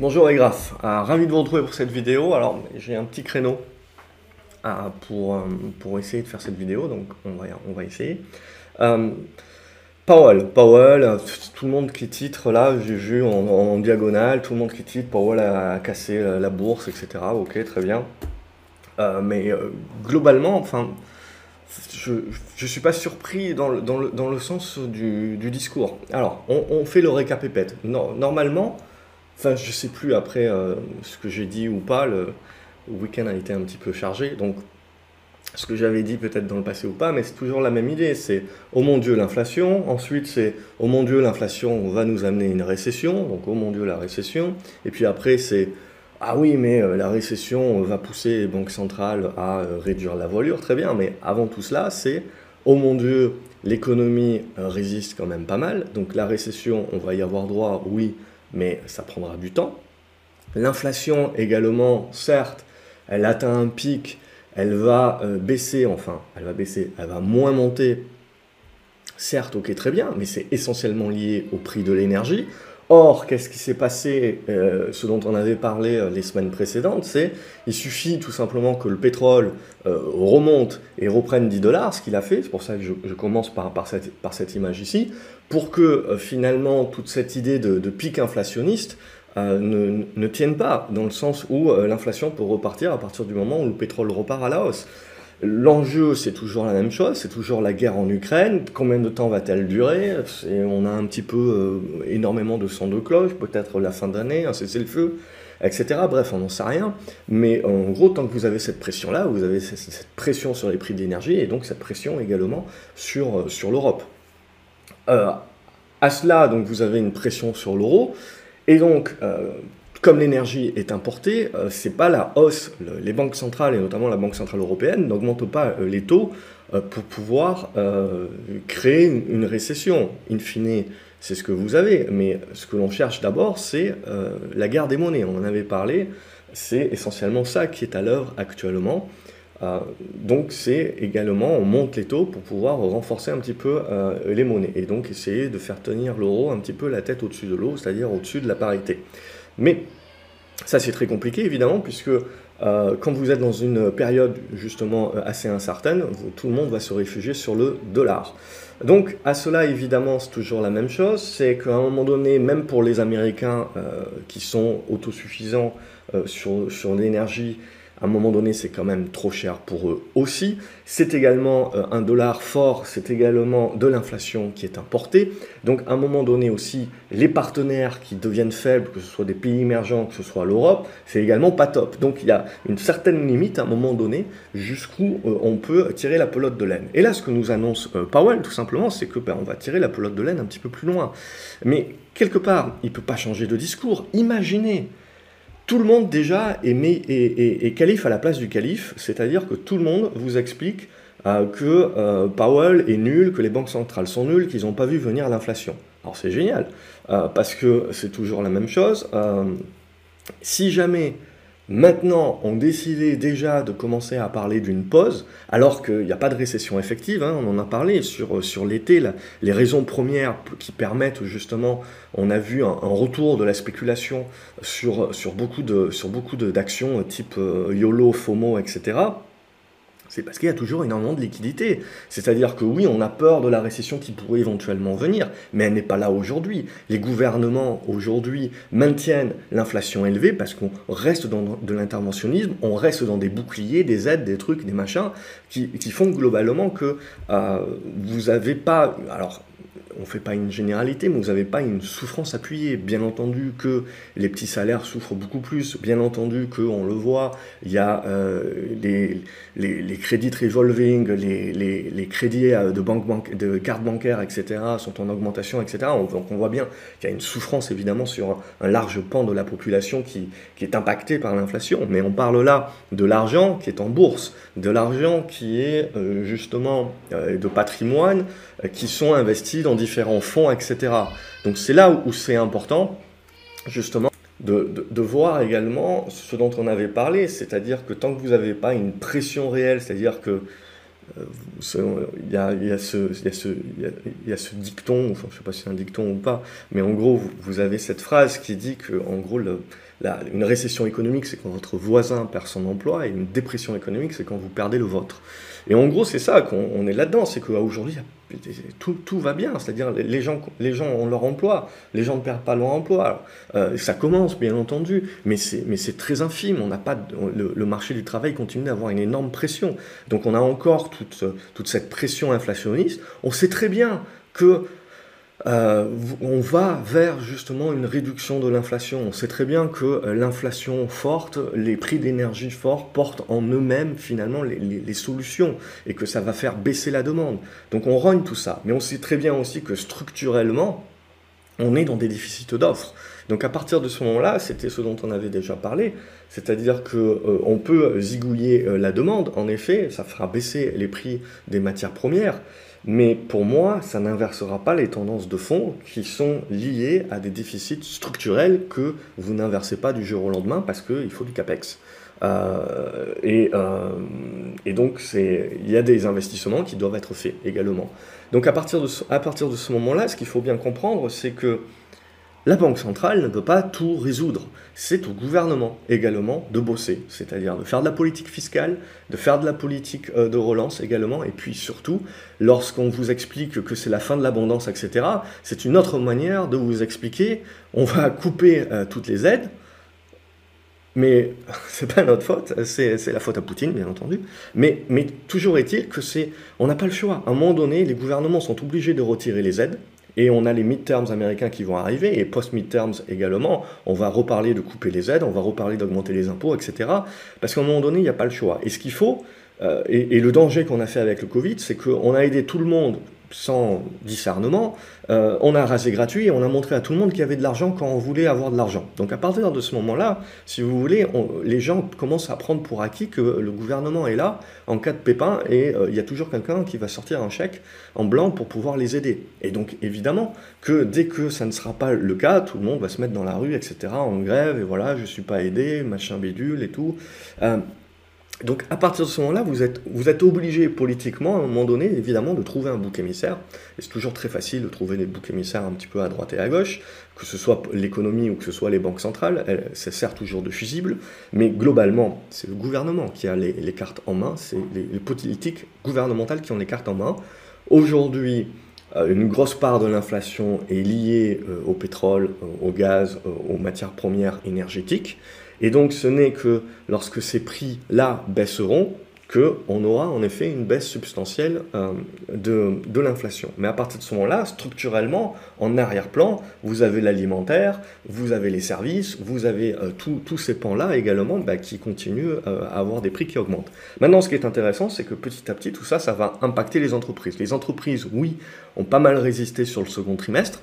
Bonjour les graphes, Ah, ravi de vous retrouver pour cette vidéo. Alors j'ai un petit créneau ah, pour, euh, pour essayer de faire cette vidéo, donc on va, on va essayer. Euh, Powell, Powell, euh, tout le monde qui titre là, j'ai vu en, diagonale, tout le monde qui titre, Powell a cassé la, bourse, etc. Ok, très bien. Euh, mais euh, globalement, enfin, je ne suis pas surpris dans le, dans le, dans le sens du, du, discours. Alors, on, fait le récapépète. No, normalement, enfin, je sais plus après euh, ce que j'ai dit ou pas, le, week-end a été un petit peu chargé, donc ce que j'avais dit peut-être dans le passé ou pas, mais c'est toujours la même idée. C'est oh mon Dieu l'inflation, ensuite c'est oh mon Dieu l'inflation va nous amener une récession, donc oh mon Dieu la récession, et puis après c'est ah oui, mais euh, la récession va pousser les banques centrales à euh, réduire la voilure, très bien, mais avant tout cela, c'est oh mon Dieu, l'économie euh, résiste quand même pas mal, donc la récession, on va y avoir droit, oui, mais ça prendra du temps. L'inflation également, certes, elle atteint un pic, elle va baisser, enfin, elle va baisser, elle va moins monter. Certes, ok, très bien, mais c'est essentiellement lié au prix de l'énergie. Or, qu'est-ce qui s'est passé euh, Ce dont on avait parlé euh, les semaines précédentes, c'est il suffit tout simplement que le pétrole euh, remonte et reprenne 10 dollars, ce qu'il a fait, c'est pour ça que je, commence par, cette, image ici, pour que finalement toute cette idée de, de pic inflationniste ne, ne, tienne pas, dans le sens où l'inflation peut repartir à partir du moment où le pétrole repart à la hausse. L'enjeu, c'est toujours la même chose, c'est toujours la guerre en Ukraine. Combien de temps va-t-elle durer? On a un petit peu euh, énormément de sons de cloche, peut-être la fin d'année, un cessez-le-feu, etc. Bref, on n'en sait rien. Mais en gros, tant que vous avez cette pression-là, vous avez cette pression sur les prix d'énergie et donc cette pression également sur, euh, sur l'Europe. Euh, à cela, donc, vous avez une pression sur l'euro. Et donc, comme l'énergie est importée, euh, c'est pas la hausse. Le, les banques centrales, et notamment la Banque Centrale Européenne, n'augmentent pas euh, les taux euh, pour pouvoir euh, créer une, une, récession. In fine, c'est ce que vous avez. Mais ce que l'on cherche d'abord, c'est la guerre des monnaies. On en avait parlé. C'est essentiellement ça qui est à l'œuvre actuellement. Donc c'est également, on monte les taux pour pouvoir renforcer un petit peu les monnaies. Et donc essayer de faire tenir l'euro un petit peu la tête au-dessus de l'eau, c'est-à-dire au-dessus de la parité. Mais ça, c'est très compliqué, évidemment, puisque euh, quand vous êtes dans une période justement euh, assez incertaine, tout le monde va se réfugier sur le dollar. Donc, à cela, évidemment, c'est toujours la même chose, c'est qu'à un moment donné, même pour les Américains euh, qui sont autosuffisants sur l'énergie, à un moment donné, c'est quand même trop cher pour eux aussi. C'est également euh, un dollar fort, c'est également de l'inflation qui est importée. Donc, à un moment donné aussi, les partenaires qui deviennent faibles, que ce soit des pays émergents, que ce soit l'Europe, c'est également pas top. Donc, il y a une certaine limite à un moment donné jusqu'où euh, on peut tirer la pelote de laine. Et là, ce que nous annonce euh, Powell, tout simplement, c'est que ben, on va tirer la pelote de laine un petit peu plus loin. Mais quelque part, il ne peut pas changer de discours. Imaginez tout le monde déjà est, calife à la place du calife, c'est-à-dire que tout le monde vous explique euh, que euh, Powell est nul, que les banques centrales sont nulles, qu'ils n'ont pas vu venir l'inflation. Alors c'est génial, euh, parce que c'est toujours la même chose. Si jamais Maintenant, on décidait déjà de commencer à parler d'une pause, alors qu'il n'y a pas de récession effective, hein, on en a parlé sur, sur l'été, les raisons premières qui permettent justement, on a vu un, retour de la spéculation sur, sur beaucoup d'actions type euh, YOLO, FOMO, etc c'est parce qu'il y a toujours énormément de liquidités. C'est-à-dire que oui, on a peur de la récession qui pourrait éventuellement venir, mais elle n'est pas là aujourd'hui. Les gouvernements aujourd'hui maintiennent l'inflation élevée parce qu'on reste dans de l'interventionnisme, on reste dans des boucliers, des aides, des trucs, des machins, qui, font globalement que euh, vous n'avez pas... Alors, on ne fait pas une généralité, mais vous n'avez pas une souffrance appuyée. Bien entendu que les petits salaires souffrent beaucoup plus, bien entendu qu'on le voit, il y a euh, les, les, crédits revolving, les, les, les crédits euh, de, banque, de cartes bancaires, etc., sont en augmentation, etc. Donc on voit bien qu'il y a une souffrance évidemment sur un large pan de la population qui, qui est impacté par l'inflation. Mais on parle là de l'argent qui est en bourse, de l'argent qui est euh, justement de patrimoine, qui sont investis dans différents fonds, etc. Donc c'est là où, c'est important, justement, de, de, voir également ce dont on avait parlé, c'est-à-dire que tant que vous n'avez pas une pression réelle, c'est-à-dire que il y a, il a ce, il a il a dicton, enfin, je ne sais pas si c'est un dicton ou pas, mais en gros, vous, avez cette phrase qui dit que, en gros, une récession économique, c'est quand votre voisin perd son emploi, et une dépression économique, c'est quand vous perdez le vôtre. Et en gros, c'est ça qu'on est là-dedans, c'est qu'aujourd'hui, tout, tout, va bien, c'est-à-dire les gens, les gens ont leur emploi, les gens ne perdent pas leur emploi. Euh, ça commence, bien entendu, mais c'est très infime. On n'a pas le, le, marché du travail continue d'avoir une énorme pression. Donc on a encore toute, toute cette pression inflationniste. On sait très bien que euh, on va vers justement une réduction de l'inflation. On sait très bien que euh, l'inflation forte, les prix d'énergie forts portent en eux-mêmes finalement les, solutions et que ça va faire baisser la demande. Donc on rogne tout ça. Mais on sait très bien aussi que structurellement, on est dans des déficits d'offres. Donc à partir de ce moment-là, c'était ce dont on avait déjà parlé, c'est-à-dire qu'on euh, peut zigouiller la demande, en effet, ça fera baisser les prix des matières premières, mais pour moi, ça n'inversera pas les tendances de fond qui sont liées à des déficits structurels que vous n'inversez pas du jour au lendemain parce qu'il faut du CAPEX. Euh, et, euh, et, donc, il y a des investissements qui doivent être faits également. Donc, à partir de à partir de ce moment-là, ce qu'il faut bien comprendre, c'est que la Banque centrale ne peut pas tout résoudre. C'est au gouvernement également de bosser, c'est-à-dire de faire de la politique fiscale, de faire de la politique euh, de relance également, et puis surtout, lorsqu'on vous explique que c'est la fin de l'abondance, etc., c'est une autre manière de vous expliquer, on va couper euh, toutes les aides, mais c'est pas notre faute, c'est la faute à Poutine, bien entendu. Mais, mais toujours est-il que c'est, on n'a pas le choix. À un moment donné, les gouvernements sont obligés de retirer les aides et on a les midterms américains qui vont arriver, et post-midterms également, on va reparler de couper les aides, on va reparler d'augmenter les impôts, etc. Parce qu'à un moment donné, il n'y a pas le choix. Et ce qu'il faut, euh, et, le danger qu'on a fait avec le Covid, c'est qu'on a aidé tout le monde sans discernement, euh, on a rasé gratuit et on a montré à tout le monde qu'il y avait de l'argent quand on voulait avoir de l'argent. Donc à partir de ce moment-là, si vous voulez, les gens commencent à prendre pour acquis que le gouvernement est là en cas de pépin et euh, il y a toujours quelqu'un qui va sortir un chèque en blanc pour pouvoir les aider. Et donc évidemment que dès que ça ne sera pas le cas, tout le monde va se mettre dans la rue, etc., en grève, et voilà, je ne suis pas aidé, machin bidule et tout. Euh, donc à partir de ce moment-là, vous êtes, vous êtes obligé politiquement, à un moment donné, évidemment, de trouver un bouc émissaire. Et c'est toujours très facile de trouver des boucs émissaires un petit peu à droite et à gauche, que ce soit l'économie ou que ce soit les banques centrales. Ça sert toujours de fusible, mais globalement, c'est le gouvernement qui a les, cartes en main, c'est les, politiques gouvernementales qui ont les cartes en main. Aujourd'hui, euh, une grosse part de l'inflation est liée euh, au pétrole, euh, au gaz, aux matières premières énergétiques. Et donc ce n'est que lorsque ces prix-là baisseront qu'on aura en effet une baisse substantielle euh, de, l'inflation. Mais à partir de ce moment-là, structurellement, en arrière-plan, vous avez l'alimentaire, vous avez les services, vous avez euh, tous ces pans-là également bah, qui continuent euh, à avoir des prix qui augmentent. Maintenant, ce qui est intéressant, c'est que petit à petit, tout ça, ça va impacter les entreprises. Les entreprises, oui, ont pas mal résisté sur le second trimestre,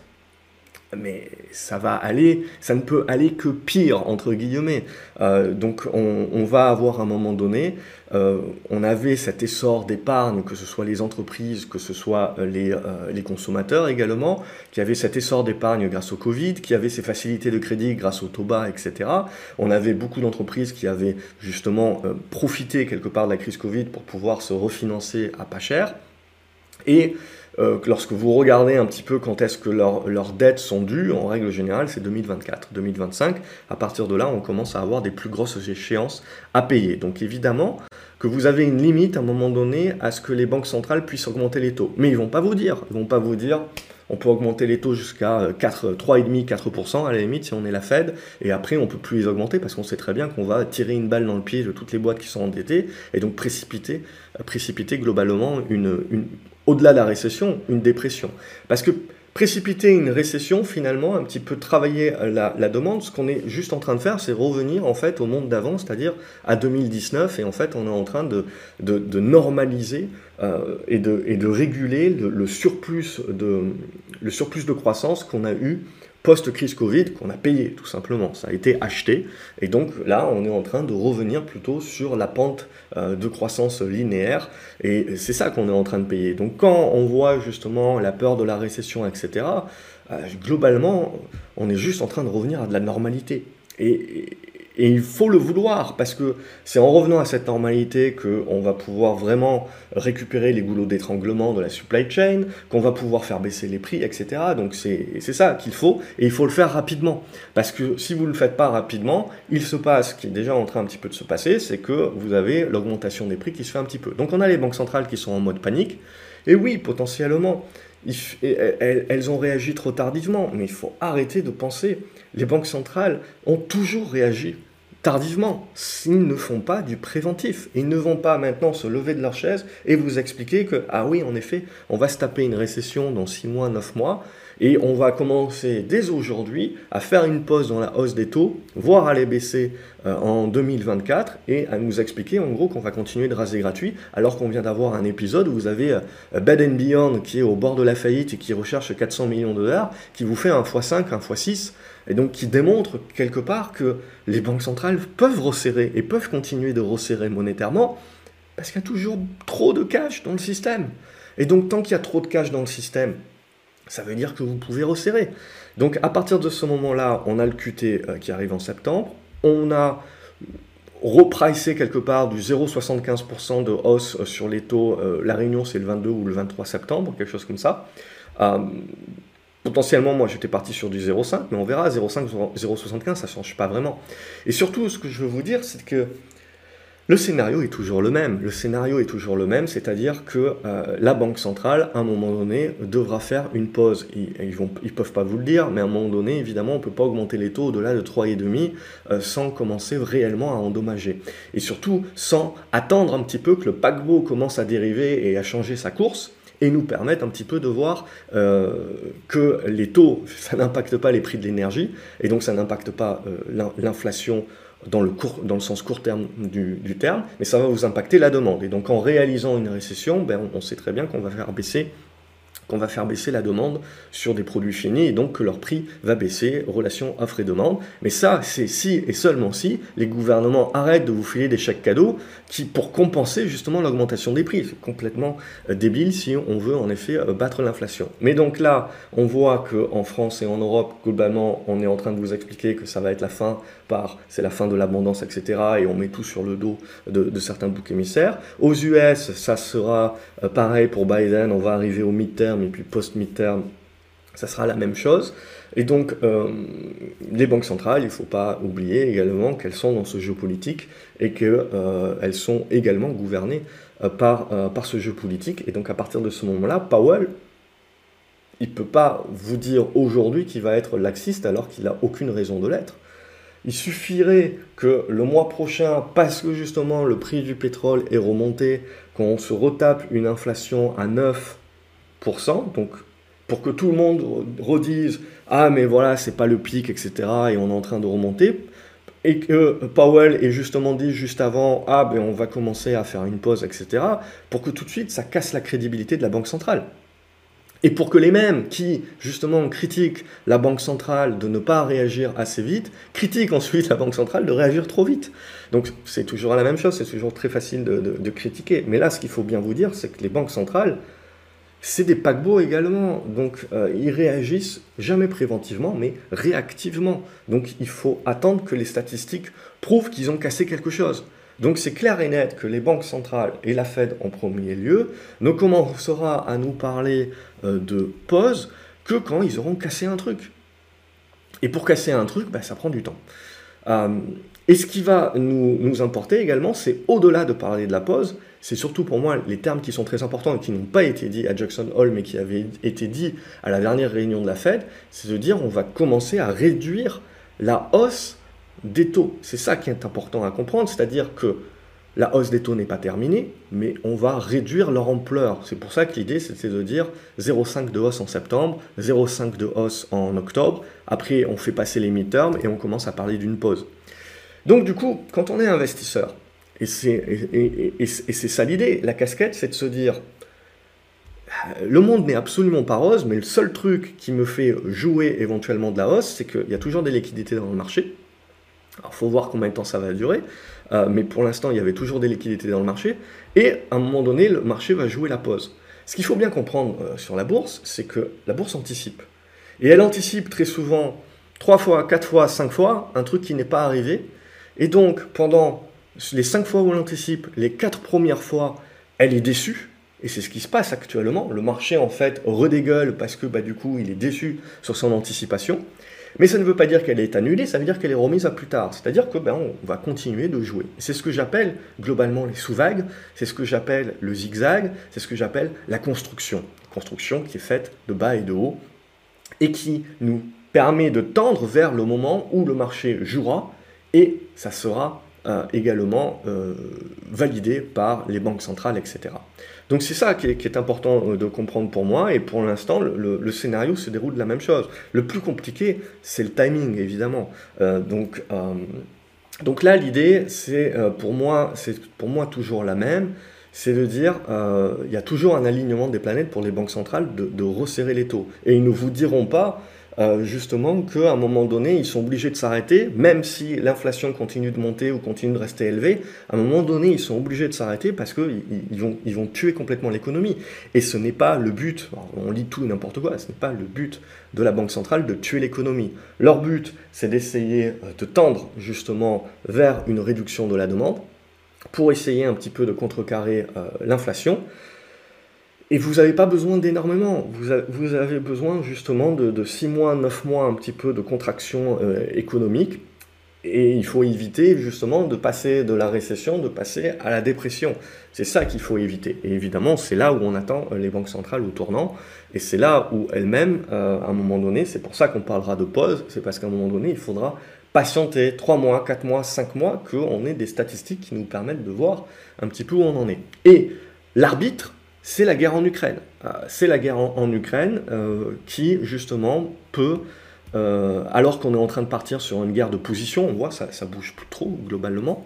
mais ça va aller, ça ne peut aller que pire, entre guillemets. Euh, donc on, va avoir à un moment donné, euh, on avait cet essor d'épargne, que ce soit les entreprises, que ce soit euh, les, les consommateurs également, qui avaient cet essor d'épargne grâce au Covid, qui avaient ces facilités de crédit grâce au TOBA, etc. On avait beaucoup d'entreprises qui avaient justement profité quelque part de la crise Covid pour pouvoir se refinancer à pas cher. Et euh, lorsque vous regardez un petit peu quand est-ce que leurs dettes sont dues, en règle générale, c'est 2024. 2025, à partir de là, on commence à avoir des plus grosses échéances à payer. Donc évidemment que vous avez une limite à un moment donné à ce que les banques centrales puissent augmenter les taux. Mais ils vont pas vous dire, ils vont pas vous dire, on peut augmenter les taux jusqu'à 3,5, 4% à la limite si on est la Fed, et après on peut plus les augmenter parce qu'on sait très bien qu'on va tirer une balle dans le pied de toutes les boîtes qui sont endettées, et donc précipiter, précipiter globalement une au-delà de la récession, une dépression. Parce que précipiter une récession, finalement, un petit peu travailler la, demande, ce qu'on est juste en train de faire, c'est revenir en fait au monde d'avant, c'est-à-dire à 2019, et en fait on est en train de, de, normaliser euh, et, de, et de réguler le, surplus de, le surplus de croissance qu'on a eu post-crise Covid qu'on a payé tout simplement. Ça a été acheté et donc là on est en train de revenir plutôt sur la pente euh, de croissance linéaire et c'est ça qu'on est en train de payer. Donc quand on voit justement la peur de la récession, etc., euh, globalement on est juste en train de revenir à de la normalité. Et, Et il faut le vouloir, parce que c'est en revenant à cette normalité qu'on va pouvoir vraiment récupérer les goulots d'étranglement de la supply chain, qu'on va pouvoir faire baisser les prix, etc. Donc c'est ça qu'il faut, et il faut le faire rapidement. Parce que si vous ne le faites pas rapidement, il se passe, ce qui est déjà en train un petit peu de se passer, c'est que vous avez l'augmentation des prix qui se fait un petit peu. Donc on a les banques centrales qui sont en mode panique, et oui, potentiellement, elles ont réagi trop tardivement, mais il faut arrêter de penser. Les banques centrales ont toujours réagi tardivement, s'ils ne font pas du préventif. Ils ne vont pas maintenant se lever de leur chaise et vous expliquer que, ah oui, en effet, on va se taper une récession dans 6 mois, 9 mois, et on va commencer dès aujourd'hui à faire une pause dans la hausse des taux, voire à les baisser euh, en 2024, et à nous expliquer en gros qu'on va continuer de raser gratuit, alors qu'on vient d'avoir un épisode où vous avez euh, Bed Beyond qui est au bord de la faillite et qui recherche 400 millions de dollars, qui vous fait un x5, un x6, et donc qui démontre quelque part que les banques centrales peuvent resserrer et peuvent continuer de resserrer monétairement parce qu'il y a toujours trop de cash dans le système. Et donc tant qu'il y a trop de cash dans le système, ça veut dire que vous pouvez resserrer. Donc à partir de ce moment-là, on a le QT euh, qui arrive en septembre, on a repricé quelque part du 0,75% de hausse euh, sur les taux, euh, la réunion c'est le 22 ou le 23 septembre, quelque chose comme ça. Potentiellement, moi, j'étais parti sur du 0,5, mais on verra, 0,5, 0,75, ça ne change pas vraiment. Et surtout, ce que je veux vous dire, c'est que le scénario est toujours le même. Le scénario est toujours le même, c'est-à-dire que euh, la Banque centrale, à un moment donné, devra faire une pause. Ils ne peuvent pas vous le dire, mais à un moment donné, évidemment, on ne peut pas augmenter les taux au-delà de 3,5 euh, sans commencer réellement à endommager. Et surtout, sans attendre un petit peu que le paquebot commence à dériver et à changer sa course et nous permettent un petit peu de voir euh, que les taux, ça n'impacte pas les prix de l'énergie, et donc ça n'impacte pas euh, l'inflation dans le, sens court terme du, terme, mais ça va vous impacter la demande. Et donc en réalisant une récession, ben, on sait très bien qu'on va faire baisser qu'on va faire baisser la demande sur des produits finis et donc que leur prix va baisser, relation offre et demande. Mais ça, c'est si et seulement si les gouvernements arrêtent de vous filer des chèques cadeaux qui, pour compenser justement l'augmentation des prix. C'est complètement euh, débile si on veut en effet euh, battre l'inflation. Mais donc là, on voit qu'en France et en Europe, globalement, on est en train de vous expliquer que ça va être la fin par, c'est la fin de l'abondance, etc. Et on met tout sur le dos de, certains boucs émissaires. Aux US, ça sera euh, pareil pour Biden, on va arriver au midterm et puis post-midterm, ça sera la même chose. Et donc, euh, les banques centrales, il ne faut pas oublier également qu'elles sont dans ce jeu politique et qu'elles euh, sont également gouvernées euh, par, par ce jeu politique. Et donc, à partir de ce moment-là, Powell, il ne peut pas vous dire aujourd'hui qu'il va être laxiste alors qu'il n'a aucune raison de l'être. Il suffirait que le mois prochain, parce que justement le prix du pétrole est remonté, qu'on se retape une inflation à 9, donc pour que tout le monde redise ah mais voilà c'est pas le pic etc et on est en train de remonter et que Powell ait justement dit juste avant ah ben on va commencer à faire une pause etc pour que tout de suite ça casse la crédibilité de la banque centrale et pour que les mêmes qui, justement, critiquent la Banque centrale de ne pas réagir assez vite, critiquent ensuite la Banque centrale de réagir trop vite. Donc c'est toujours la même chose, c'est toujours très facile de, de critiquer. Mais là, ce qu'il faut bien vous dire, c'est que les banques centrales, c'est des paquebots également, donc euh, ils réagissent jamais préventivement, mais réactivement. Donc il faut attendre que les statistiques prouvent qu'ils ont cassé quelque chose. Donc c'est clair et net que les banques centrales et la Fed en premier lieu ne commencera à nous parler euh, de pause que quand ils auront cassé un truc. Et pour casser un truc, bah, ça prend du temps. Euh, et ce qui va nous, nous importer également, c'est au-delà de parler de la pause, c'est surtout pour moi les termes qui sont très importants et qui n'ont pas été dits à Jackson Hole, mais qui avaient été dits à la dernière réunion de la Fed, c'est de dire on va commencer à réduire la hausse des taux. C'est ça qui est important à comprendre, c'est-à-dire que la hausse des taux n'est pas terminée, mais on va réduire leur ampleur. C'est pour ça que l'idée, c'était de dire 0,5 de hausse en septembre, 0,5 de hausse en octobre. Après, on fait passer les midterms et on commence à parler d'une pause. Donc du coup, quand on est investisseur, et c'est ça l'idée, la casquette, c'est de se dire, le monde n'est absolument pas rose, mais le seul truc qui me fait jouer éventuellement de la hausse, c'est qu'il y a toujours des liquidités dans le marché. Alors, il faut voir combien de temps ça va durer, euh, mais pour l'instant, il y avait toujours des liquidités dans le marché, et à un moment donné, le marché va jouer la pause. Ce qu'il faut bien comprendre euh, sur la bourse, c'est que la bourse anticipe. Et elle anticipe très souvent, trois fois, quatre fois, cinq fois, un truc qui n'est pas arrivé, Et donc, pendant les cinq fois où on anticipe, les quatre premières fois, elle est déçue. Et c'est ce qui se passe actuellement. Le marché, en fait, redégueule parce que, bah, du coup, il est déçu sur son anticipation. Mais ça ne veut pas dire qu'elle est annulée, ça veut dire qu'elle est remise à plus tard. C'est-à-dire que ben, on va continuer de jouer. C'est ce que j'appelle globalement les sous-vagues, c'est ce que j'appelle le zigzag, c'est ce que j'appelle la construction. Construction qui est faite de bas et de haut et qui nous permet de tendre vers le moment où le marché jouera et ça sera euh, également euh, validé par les banques centrales, etc. Donc c'est ça qui est, important euh, de comprendre pour moi, et pour l'instant, le, scénario se déroule de la même chose. Le plus compliqué, c'est le timing, évidemment. donc, donc là, l'idée, c'est pour, moi, pour moi toujours la même, c'est de dire, il y a toujours un alignement des planètes pour les banques centrales de, de resserrer les taux. Et ils ne vous diront pas, euh, justement qu'à un moment donné, ils sont obligés de s'arrêter, même si l'inflation continue de monter ou continue de rester élevée, à un moment donné, ils sont obligés de s'arrêter parce qu'ils ils vont, ils vont tuer complètement l'économie. Et ce n'est pas le but, on lit tout n'importe quoi, ce n'est pas le but de la Banque centrale de tuer l'économie. Leur but, c'est d'essayer euh, de tendre justement vers une réduction de la demande pour essayer un petit peu de contrecarrer euh, l'inflation. Et vous n'avez pas besoin d'énormément. Vous, vous, avez besoin justement de, 6 mois, 9 mois, un petit peu de contraction euh, économique. Et il faut éviter justement de passer de la récession, de passer à la dépression. C'est ça qu'il faut éviter. Et évidemment, c'est là où on attend les banques centrales au tournant. Et c'est là où elles-mêmes, euh, à un moment donné, c'est pour ça qu'on parlera de pause, c'est parce qu'à un moment donné, il faudra patienter 3 mois, 4 mois, 5 mois, qu'on ait des statistiques qui nous permettent de voir un petit peu où on en est. Et l'arbitre, c'est la guerre en Ukraine. Euh, c'est la guerre en, Ukraine euh, qui, justement, peut, euh, alors qu'on est en train de partir sur une guerre de position, on voit, ça, bouge plus trop, globalement.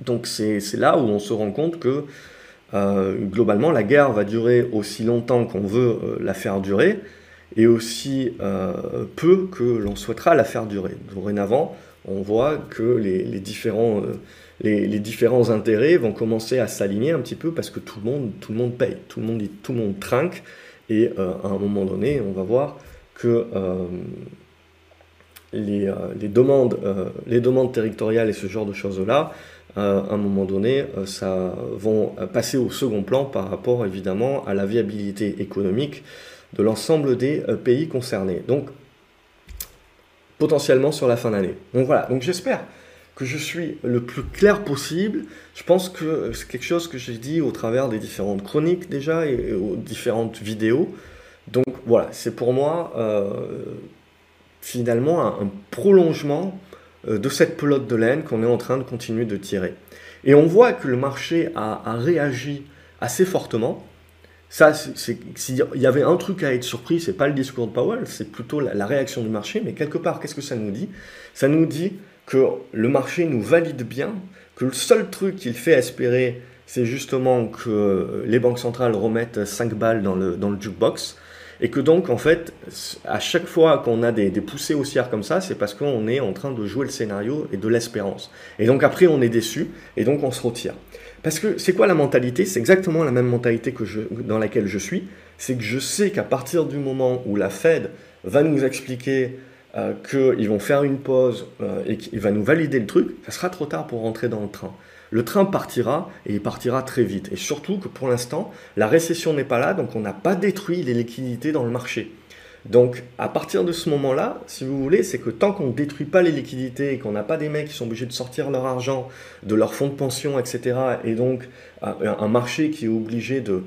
Donc c'est là où on se rend compte que, globalement, la guerre va durer aussi longtemps qu'on veut la faire durer, et aussi peu que l'on souhaitera la faire durer. Dorénavant, on voit que les, différents, euh, les, différents intérêts vont commencer à s'aligner un petit peu parce que tout le monde, tout le paye, tout le monde, trinque, et euh, à un moment donné, on va voir que euh, demandes, les demandes territoriales et ce genre de choses-là, à un moment donné, ça vont passer au second plan par rapport évidemment à la viabilité économique de l'ensemble des pays concernés. Donc potentiellement sur la fin d'année. Donc voilà, donc j'espère que je suis le plus clair possible. Je pense que c'est quelque chose que j'ai dit au travers des différentes chroniques déjà et, aux différentes vidéos. Donc voilà, c'est pour moi euh, finalement un, prolongement euh, de cette pelote de laine qu'on est en train de continuer de tirer. Et on voit que le marché a, réagi assez fortement. Ça, s'il y avait un truc à être surpris, c'est pas le discours de Powell, c'est plutôt la, réaction du marché. Mais quelque part, qu'est-ce que ça nous dit? Ça nous dit que le marché nous valide bien, que le seul truc qu'il fait espérer, c'est justement que les banques centrales remettent 5 balles dans le, dans le jukebox. Et que donc, en fait, à chaque fois qu'on a des, poussées haussières comme ça, c'est parce qu'on est en train de jouer le scénario et de l'espérance. Et donc après, on est déçu, et donc on se retire. Parce que c'est quoi la mentalité? C'est exactement la même mentalité que dans laquelle je suis. C'est que je sais qu'à partir du moment où la Fed va nous expliquer euh, qu'ils vont faire une pause euh, et qu'il va nous valider le truc, ça sera trop tard pour rentrer dans le train. Le train partira et il partira très vite. Et surtout que pour l'instant, la récession n'est pas là, donc on n'a pas détruit les liquidités dans le marché. Donc, à partir de ce moment-là, si vous voulez, c'est que tant qu'on ne détruit pas les liquidités et qu'on n'a pas des mecs qui sont obligés de sortir leur argent de leur fonds de pension, etc., et donc un marché qui est obligé de,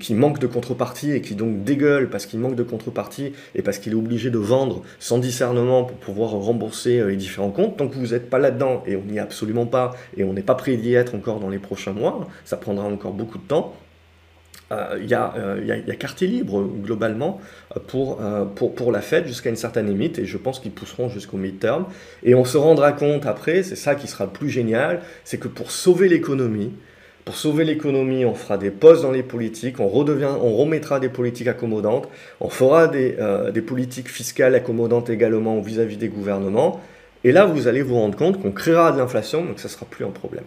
qui manque de contrepartie et qui donc dégueule parce qu'il manque de contrepartie et parce qu'il est obligé de vendre sans discernement pour pouvoir rembourser euh, les différents comptes. Tant que vous n'êtes pas là-dedans et on n'y est absolument pas et on n'est pas prêt d'y être encore dans les prochains mois, ça prendra encore beaucoup de temps. Euh, il y, euh, y, y, a quartier libre globalement euh, pour, la Fed jusqu'à une certaine limite et je pense qu'ils pousseront jusqu'au midterm. Et on se rendra compte après, c'est ça qui sera le plus génial, c'est que pour sauver l'économie, pour sauver l'économie, on fera des postes dans les politiques, on, redevient, on remettra des politiques accommodantes, on fera des, des politiques fiscales accommodantes également vis-à-vis -vis des gouvernements. Et là, vous allez vous rendre compte qu'on créera de l'inflation, donc ça ne sera plus un problème.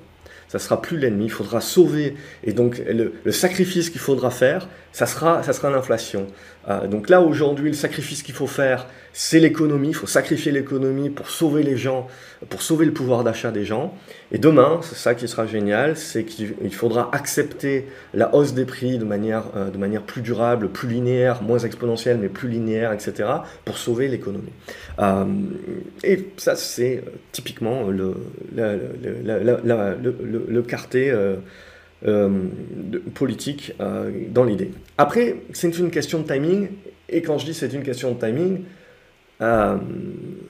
Ça sera plus l'ennemi, il faudra sauver. Et donc le, sacrifice qu'il faudra faire, ça sera, ça sera l'inflation. Euh, donc là aujourd'hui, le sacrifice qu'il faut faire, c'est l'économie, il faut sacrifier l'économie pour sauver les gens, pour sauver le pouvoir d'achat des gens. Et demain, c'est ça qui sera génial, c'est qu'il faudra accepter la hausse des prix de manière, euh, de manière plus durable, plus linéaire, moins exponentielle, mais plus linéaire, etc., pour sauver l'économie. Euh, et ça, c'est typiquement le, le, le, le quartier politique dans l'idée. Après, c'est une question de timing, et quand je dis c'est une question de timing, euh,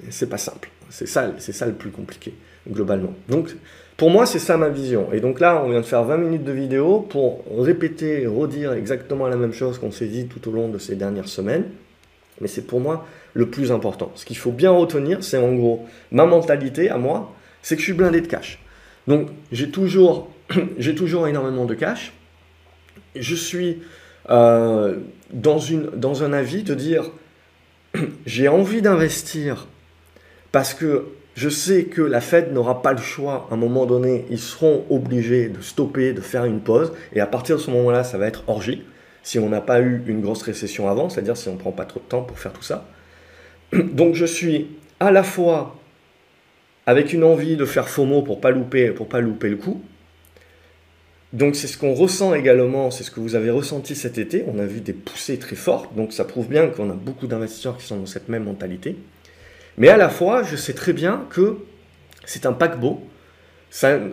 c'est pas simple. C'est ça, c'est ça le plus compliqué, globalement. Donc, pour moi, c'est ça ma vision. Et donc là, on vient de faire 20 minutes de vidéo pour répéter, redire exactement la même chose qu'on s'est dit tout au long de ces dernières semaines. Mais c'est pour moi le plus important. Ce qu'il faut bien retenir, c'est en gros, ma mentalité à moi, c'est que je suis blindé de cash. Donc, j'ai toujours, j'ai toujours énormément de cash. Je suis euh, dans, une, dans un avis de dire j'ai envie d'investir parce que je sais que la Fed n'aura pas le choix. À un moment donné, ils seront obligés de stopper, de faire une pause. Et à partir de ce moment-là, ça va être orgie. Si on n'a pas eu une grosse récession avant, c'est-à-dire si on ne prend pas trop de temps pour faire tout ça. Donc je suis à la fois avec une envie de faire FOMO pour pas pas louper le coup, donc c'est ce qu'on ressent également, c'est ce que vous avez ressenti cet été. On a vu des poussées très fortes, donc ça prouve bien qu'on a beaucoup d'investisseurs qui sont dans cette même mentalité. Mais à la fois, je sais très bien que c'est un paquebot.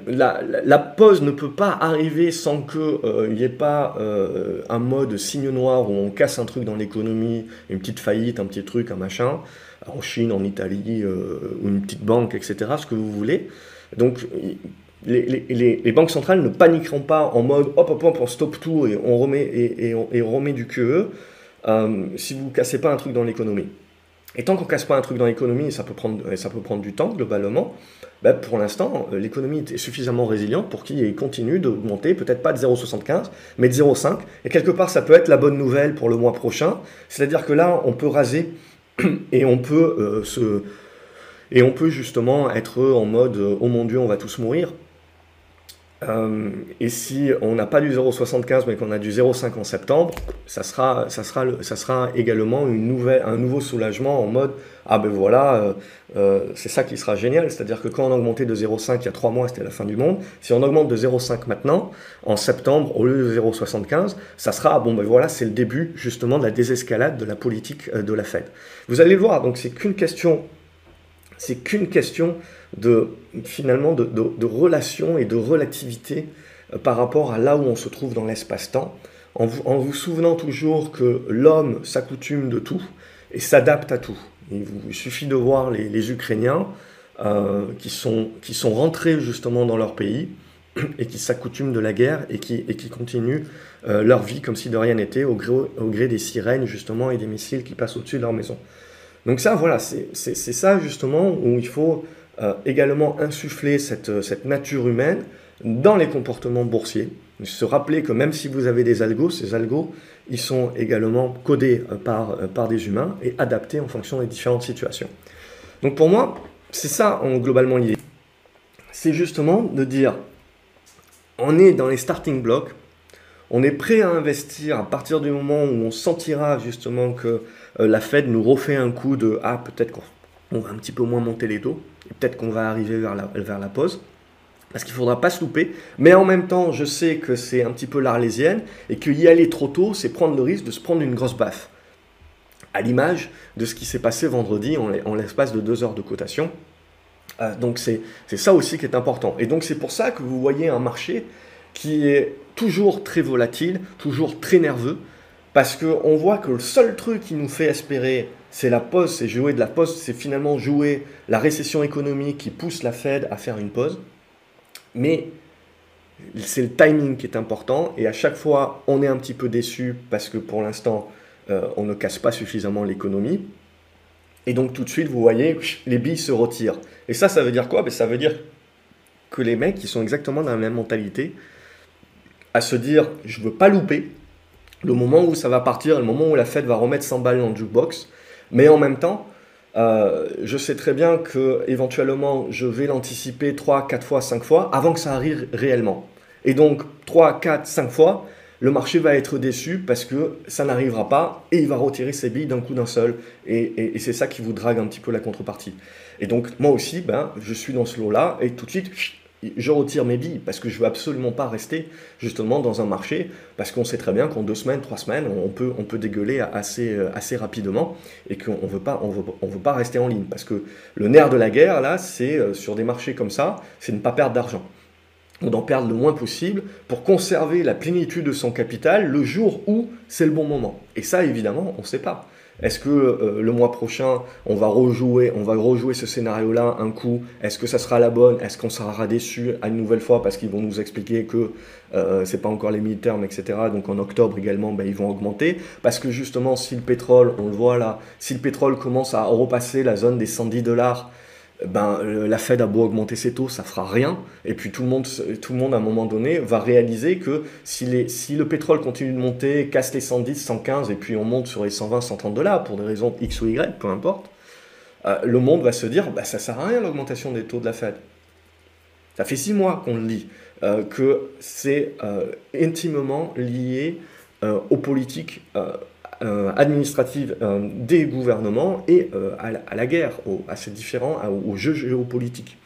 La, pause ne peut pas arriver sans qu'il euh, n'y ait pas euh, un mode signe noir où on casse un truc dans l'économie, une petite faillite, un petit truc, un machin, en Chine, en Italie, euh, ou une petite banque, etc., ce que vous voulez. Donc les, banques centrales ne paniqueront pas en mode hop hop hop on stoppe tout et on remet, et, on, remet du QE euh, si vous ne cassez pas un truc dans l'économie. Et tant qu'on casse pas un truc dans l'économie, ça peut prendre, ça peut prendre du temps globalement, ben, pour l'instant, euh, l'économie est suffisamment résiliente pour qu'il continue d'augmenter, peut-être pas de 0,75, mais de 0,5. Et quelque part, ça peut être la bonne nouvelle pour le mois prochain. C'est-à-dire que là, on peut raser et on peut euh, se... Et on peut justement être en mode oh mon Dieu, on va tous mourir. Euh, et si on n'a pas du 0,75 mais qu'on a du 0,5 en septembre, ça sera, ça, sera ça sera également une nouvelle, un nouveau soulagement en mode ah ben voilà, euh, euh, c'est ça qui sera génial. C'est-à-dire que quand on a augmenté de 0,5 il y a 3 mois, c'était la fin du monde. Si on augmente de 0,5 maintenant, en septembre, au lieu de 0,75, ça sera bon ben voilà, c'est le début justement de la désescalade de la politique de la Fed. Vous allez le voir, donc c'est qu'une question, c'est qu'une question de finalement de, relation et de relativité euh, par rapport à là où on se trouve dans l'espace-temps, en vous, en vous souvenant toujours que l'homme s'accoutume de tout et s'adapte à tout. Il, vous, suffit de voir les, Ukrainiens euh, qui, sont, qui sont rentrés justement dans leur pays et qui s'accoutument de la guerre et qui, et qui continuent euh, leur vie comme si de rien n'était au gré, au gré des sirènes justement et des missiles qui passent au-dessus de leur maison. Donc ça, voilà, c'est ça justement où il faut euh, également insuffler cette, cette, nature humaine dans les comportements boursiers. Se rappeler que même si vous avez des algos, ces algos, ils sont également codés euh, par, euh, par des humains et adaptés en fonction des différentes situations. Donc pour moi, c'est ça en globalement l'idée. C'est justement de dire, on est dans les starting blocks, on est prêt à investir à partir du moment où on sentira justement que la Fed nous refait un coup de ah peut-être qu'on va un petit peu moins monter les taux peut-être qu'on va arriver vers la, vers la pause. Parce qu'il ne faudra pas se louper. Mais en même temps, je sais que c'est un petit peu l'arlésienne et qu'y aller trop tôt, c'est prendre le risque de se prendre une grosse baffe. À l'image de ce qui s'est passé vendredi en, l'espace de deux heures de cotation. Euh, donc c'est ça aussi qui est important. Et donc c'est pour ça que vous voyez un marché qui est toujours très volatile, toujours très nerveux, parce qu'on voit que le seul truc qui nous fait espérer c'est la pause, c'est jouer de la pause, c'est finalement jouer la récession économique qui pousse la Fed à faire une pause. Mais c'est le timing qui est important et à chaque fois on est un petit peu déçu parce que pour l'instant euh, on ne casse pas suffisamment l'économie. Et donc tout de suite vous voyez les billes se retirent. Et ça ça veut dire quoi? Ben, Ça veut dire que les mecs ils sont exactement dans la même mentalité à se dire je veux pas louper le moment où ça va partir, le moment où la Fed va remettre 100 balles dans le jukebox, mais en même temps, euh, je sais très bien que éventuellement je vais l'anticiper 3, 4 fois, 5 fois avant que ça arrive réellement. Et donc 3, 4, 5 fois, le marché va être déçu parce que ça n'arrivera pas et il va retirer ses billes d'un coup d'un seul. Et, c'est ça qui vous drague un petit peu la contrepartie. Et donc moi aussi, ben, je suis dans ce lot-là et tout de suite, je retire mes billes parce que je veux absolument pas rester justement dans un marché parce qu'on sait très bien qu'en deux semaines, trois semaines, on peut, on peut dégueuler assez, euh, assez rapidement et qu'on veut on veut, on veut pas rester en ligne parce que le nerf de la guerre là, c'est euh, sur des marchés comme ça, c'est ne pas perdre d'argent ou d'en perdre le moins possible pour conserver la plénitude de son capital le jour où c'est le bon moment. Et ça, évidemment, on ne sait pas. Est-ce que euh, le mois prochain, on va rejouer, on va rejouer ce scénario-là un coup? Est-ce que ça sera la bonne? Est-ce qu'on sera déçu à une nouvelle fois parce qu'ils vont nous expliquer que euh, c'est pas encore les mi-termes, etc. Donc en octobre également, ben, ils vont augmenter? Parce que justement, si le pétrole, on le voit là, si le pétrole commence à repasser la zone des 110 dollars ben, euh, la Fed a beau augmenter ses taux, ça fera rien. Et puis tout le monde, tout le monde à un moment donné, va réaliser que si, si le pétrole continue de monter, casse les 110, 115, et puis on monte sur les 120, 130 dollars pour des raisons X ou Y, peu importe, euh, le monde va se dire, bah, ça sert à rien l'augmentation des taux de la Fed. Ça fait six mois qu'on le lit, euh, que c'est intimement lié aux politiques euh, administrative euh, des gouvernements et euh, à, la, guerre, à ces différents, aux jeux géopolitiques.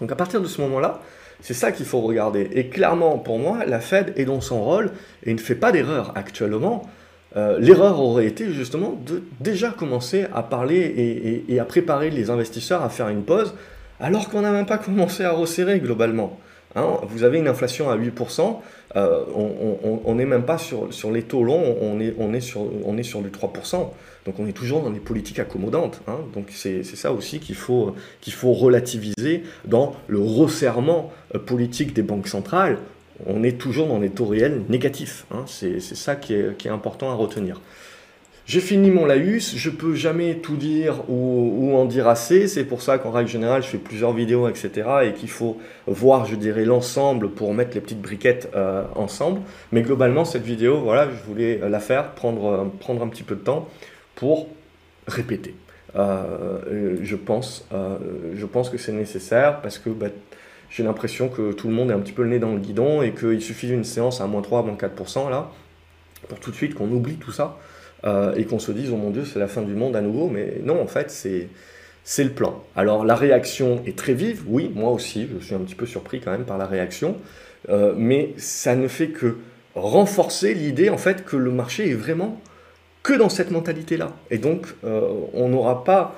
Donc à partir de ce moment-là, c'est ça qu'il faut regarder. Et clairement, pour moi, la Fed est dans son rôle et ne fait pas d'erreur actuellement. L'erreur aurait été justement de déjà commencer à parler et, à préparer les investisseurs à faire une pause, alors qu'on n'a même pas commencé à resserrer globalement. Hein. vous avez une inflation à 8%, euh, on n'est même pas sur, sur, les taux longs, on est, on, est sur, on est sur du 3%. Donc on est toujours dans des politiques accommodantes. Hein. Donc c'est ça aussi qu'il faut, qu'il faut relativiser dans le resserrement euh, politique des banques centrales. On est toujours dans des taux réels négatifs. Hein. C'est ça qui est, qui est important à retenir. J'ai fini mon laïus, je peux jamais tout dire ou, en dire assez, c'est pour ça qu'en règle générale je fais plusieurs vidéos, etc. et qu'il faut voir, je dirais, l'ensemble pour mettre les petites briquettes euh, ensemble. Mais globalement, cette vidéo, voilà, je voulais la faire, prendre, euh, prendre un petit peu de temps pour répéter. Euh, je, pense, je pense que c'est nécessaire parce que bah, j'ai l'impression que tout le monde est un petit peu le nez dans le guidon et qu'il suffit d'une séance à moins 3, moins 4% là, pour tout de suite qu'on oublie tout ça. Euh, et qu'on se dise, oh mon Dieu, c'est la fin du monde à nouveau. Mais non, en fait, c'est, le plan. Alors la réaction est très vive, oui, moi aussi, je suis un petit peu surpris quand même par la réaction, euh, mais ça ne fait que renforcer l'idée en fait que le marché est vraiment que dans cette mentalité-là. Et donc, euh, on n'aura pas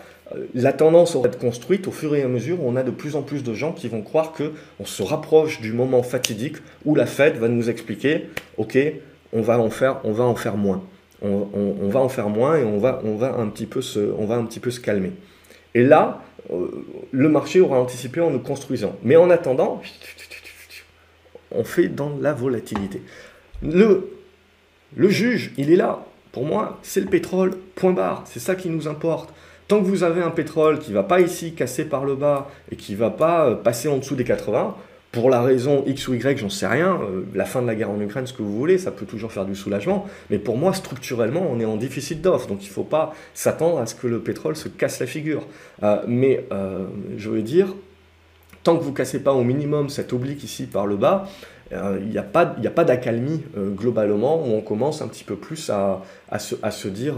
la tendance à être construite au fur et à mesure où on a de plus en plus de gens qui vont croire que on se rapproche du moment fatidique où la Fed va nous expliquer, ok, on va en faire, on va en faire moins on, va en faire moins et on va, on, va un petit peu se, on va un petit peu se calmer. Et là, euh, le marché aura anticipé en nous construisant. Mais en attendant, on fait dans la volatilité. Le, le juge, il est là. Pour moi, c'est le pétrole, point barre. C'est ça qui nous importe. Tant que vous avez un pétrole qui ne va pas ici casser par le bas et qui ne va pas euh, passer en dessous des 80, pour la raison X ou Y, j'en sais rien, euh, la fin de la guerre en Ukraine, ce que vous voulez, ça peut toujours faire du soulagement, mais pour moi, structurellement, on est en déficit d'offres, donc il ne faut pas s'attendre à ce que le pétrole se casse la figure. Euh, mais euh, je veux dire, tant que vous ne cassez pas au minimum cette oblique ici par le bas, il n'y a pas, pas d'accalmie globalement où on commence un petit peu plus à, à, se, à se, dire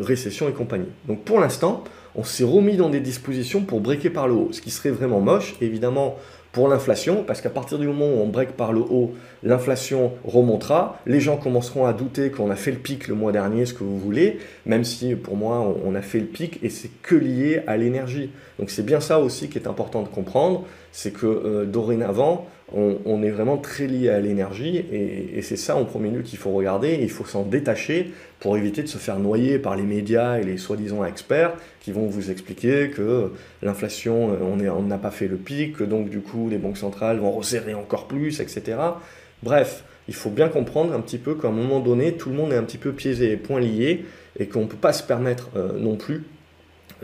récession et compagnie. Donc pour l'instant, on s'est remis dans des dispositions pour breaker par le haut, ce qui serait vraiment moche. Évidemment, pour l'inflation, parce qu'à partir du moment où on break par le haut, l'inflation remontera, les gens commenceront à douter qu'on a fait le pic le mois dernier, ce que vous voulez, même si pour moi on a fait le pic et c'est que lié à l'énergie. Donc c'est bien ça aussi qui est important de comprendre, c'est que euh, dorénavant, on, est vraiment très lié à l'énergie et, c'est ça en premier lieu qu'il faut regarder. il faut s'en détacher pour éviter de se faire noyer par les médias et les soi-disant experts qui vont vous expliquer que l'inflation, euh, on n'a pas fait le pic, que donc du coup les banques centrales vont resserrer encore plus, etc. Bref, il faut bien comprendre un petit peu qu'à un moment donné, tout le monde est un petit peu piégé et point lié et qu'on ne peut pas se permettre euh, non plus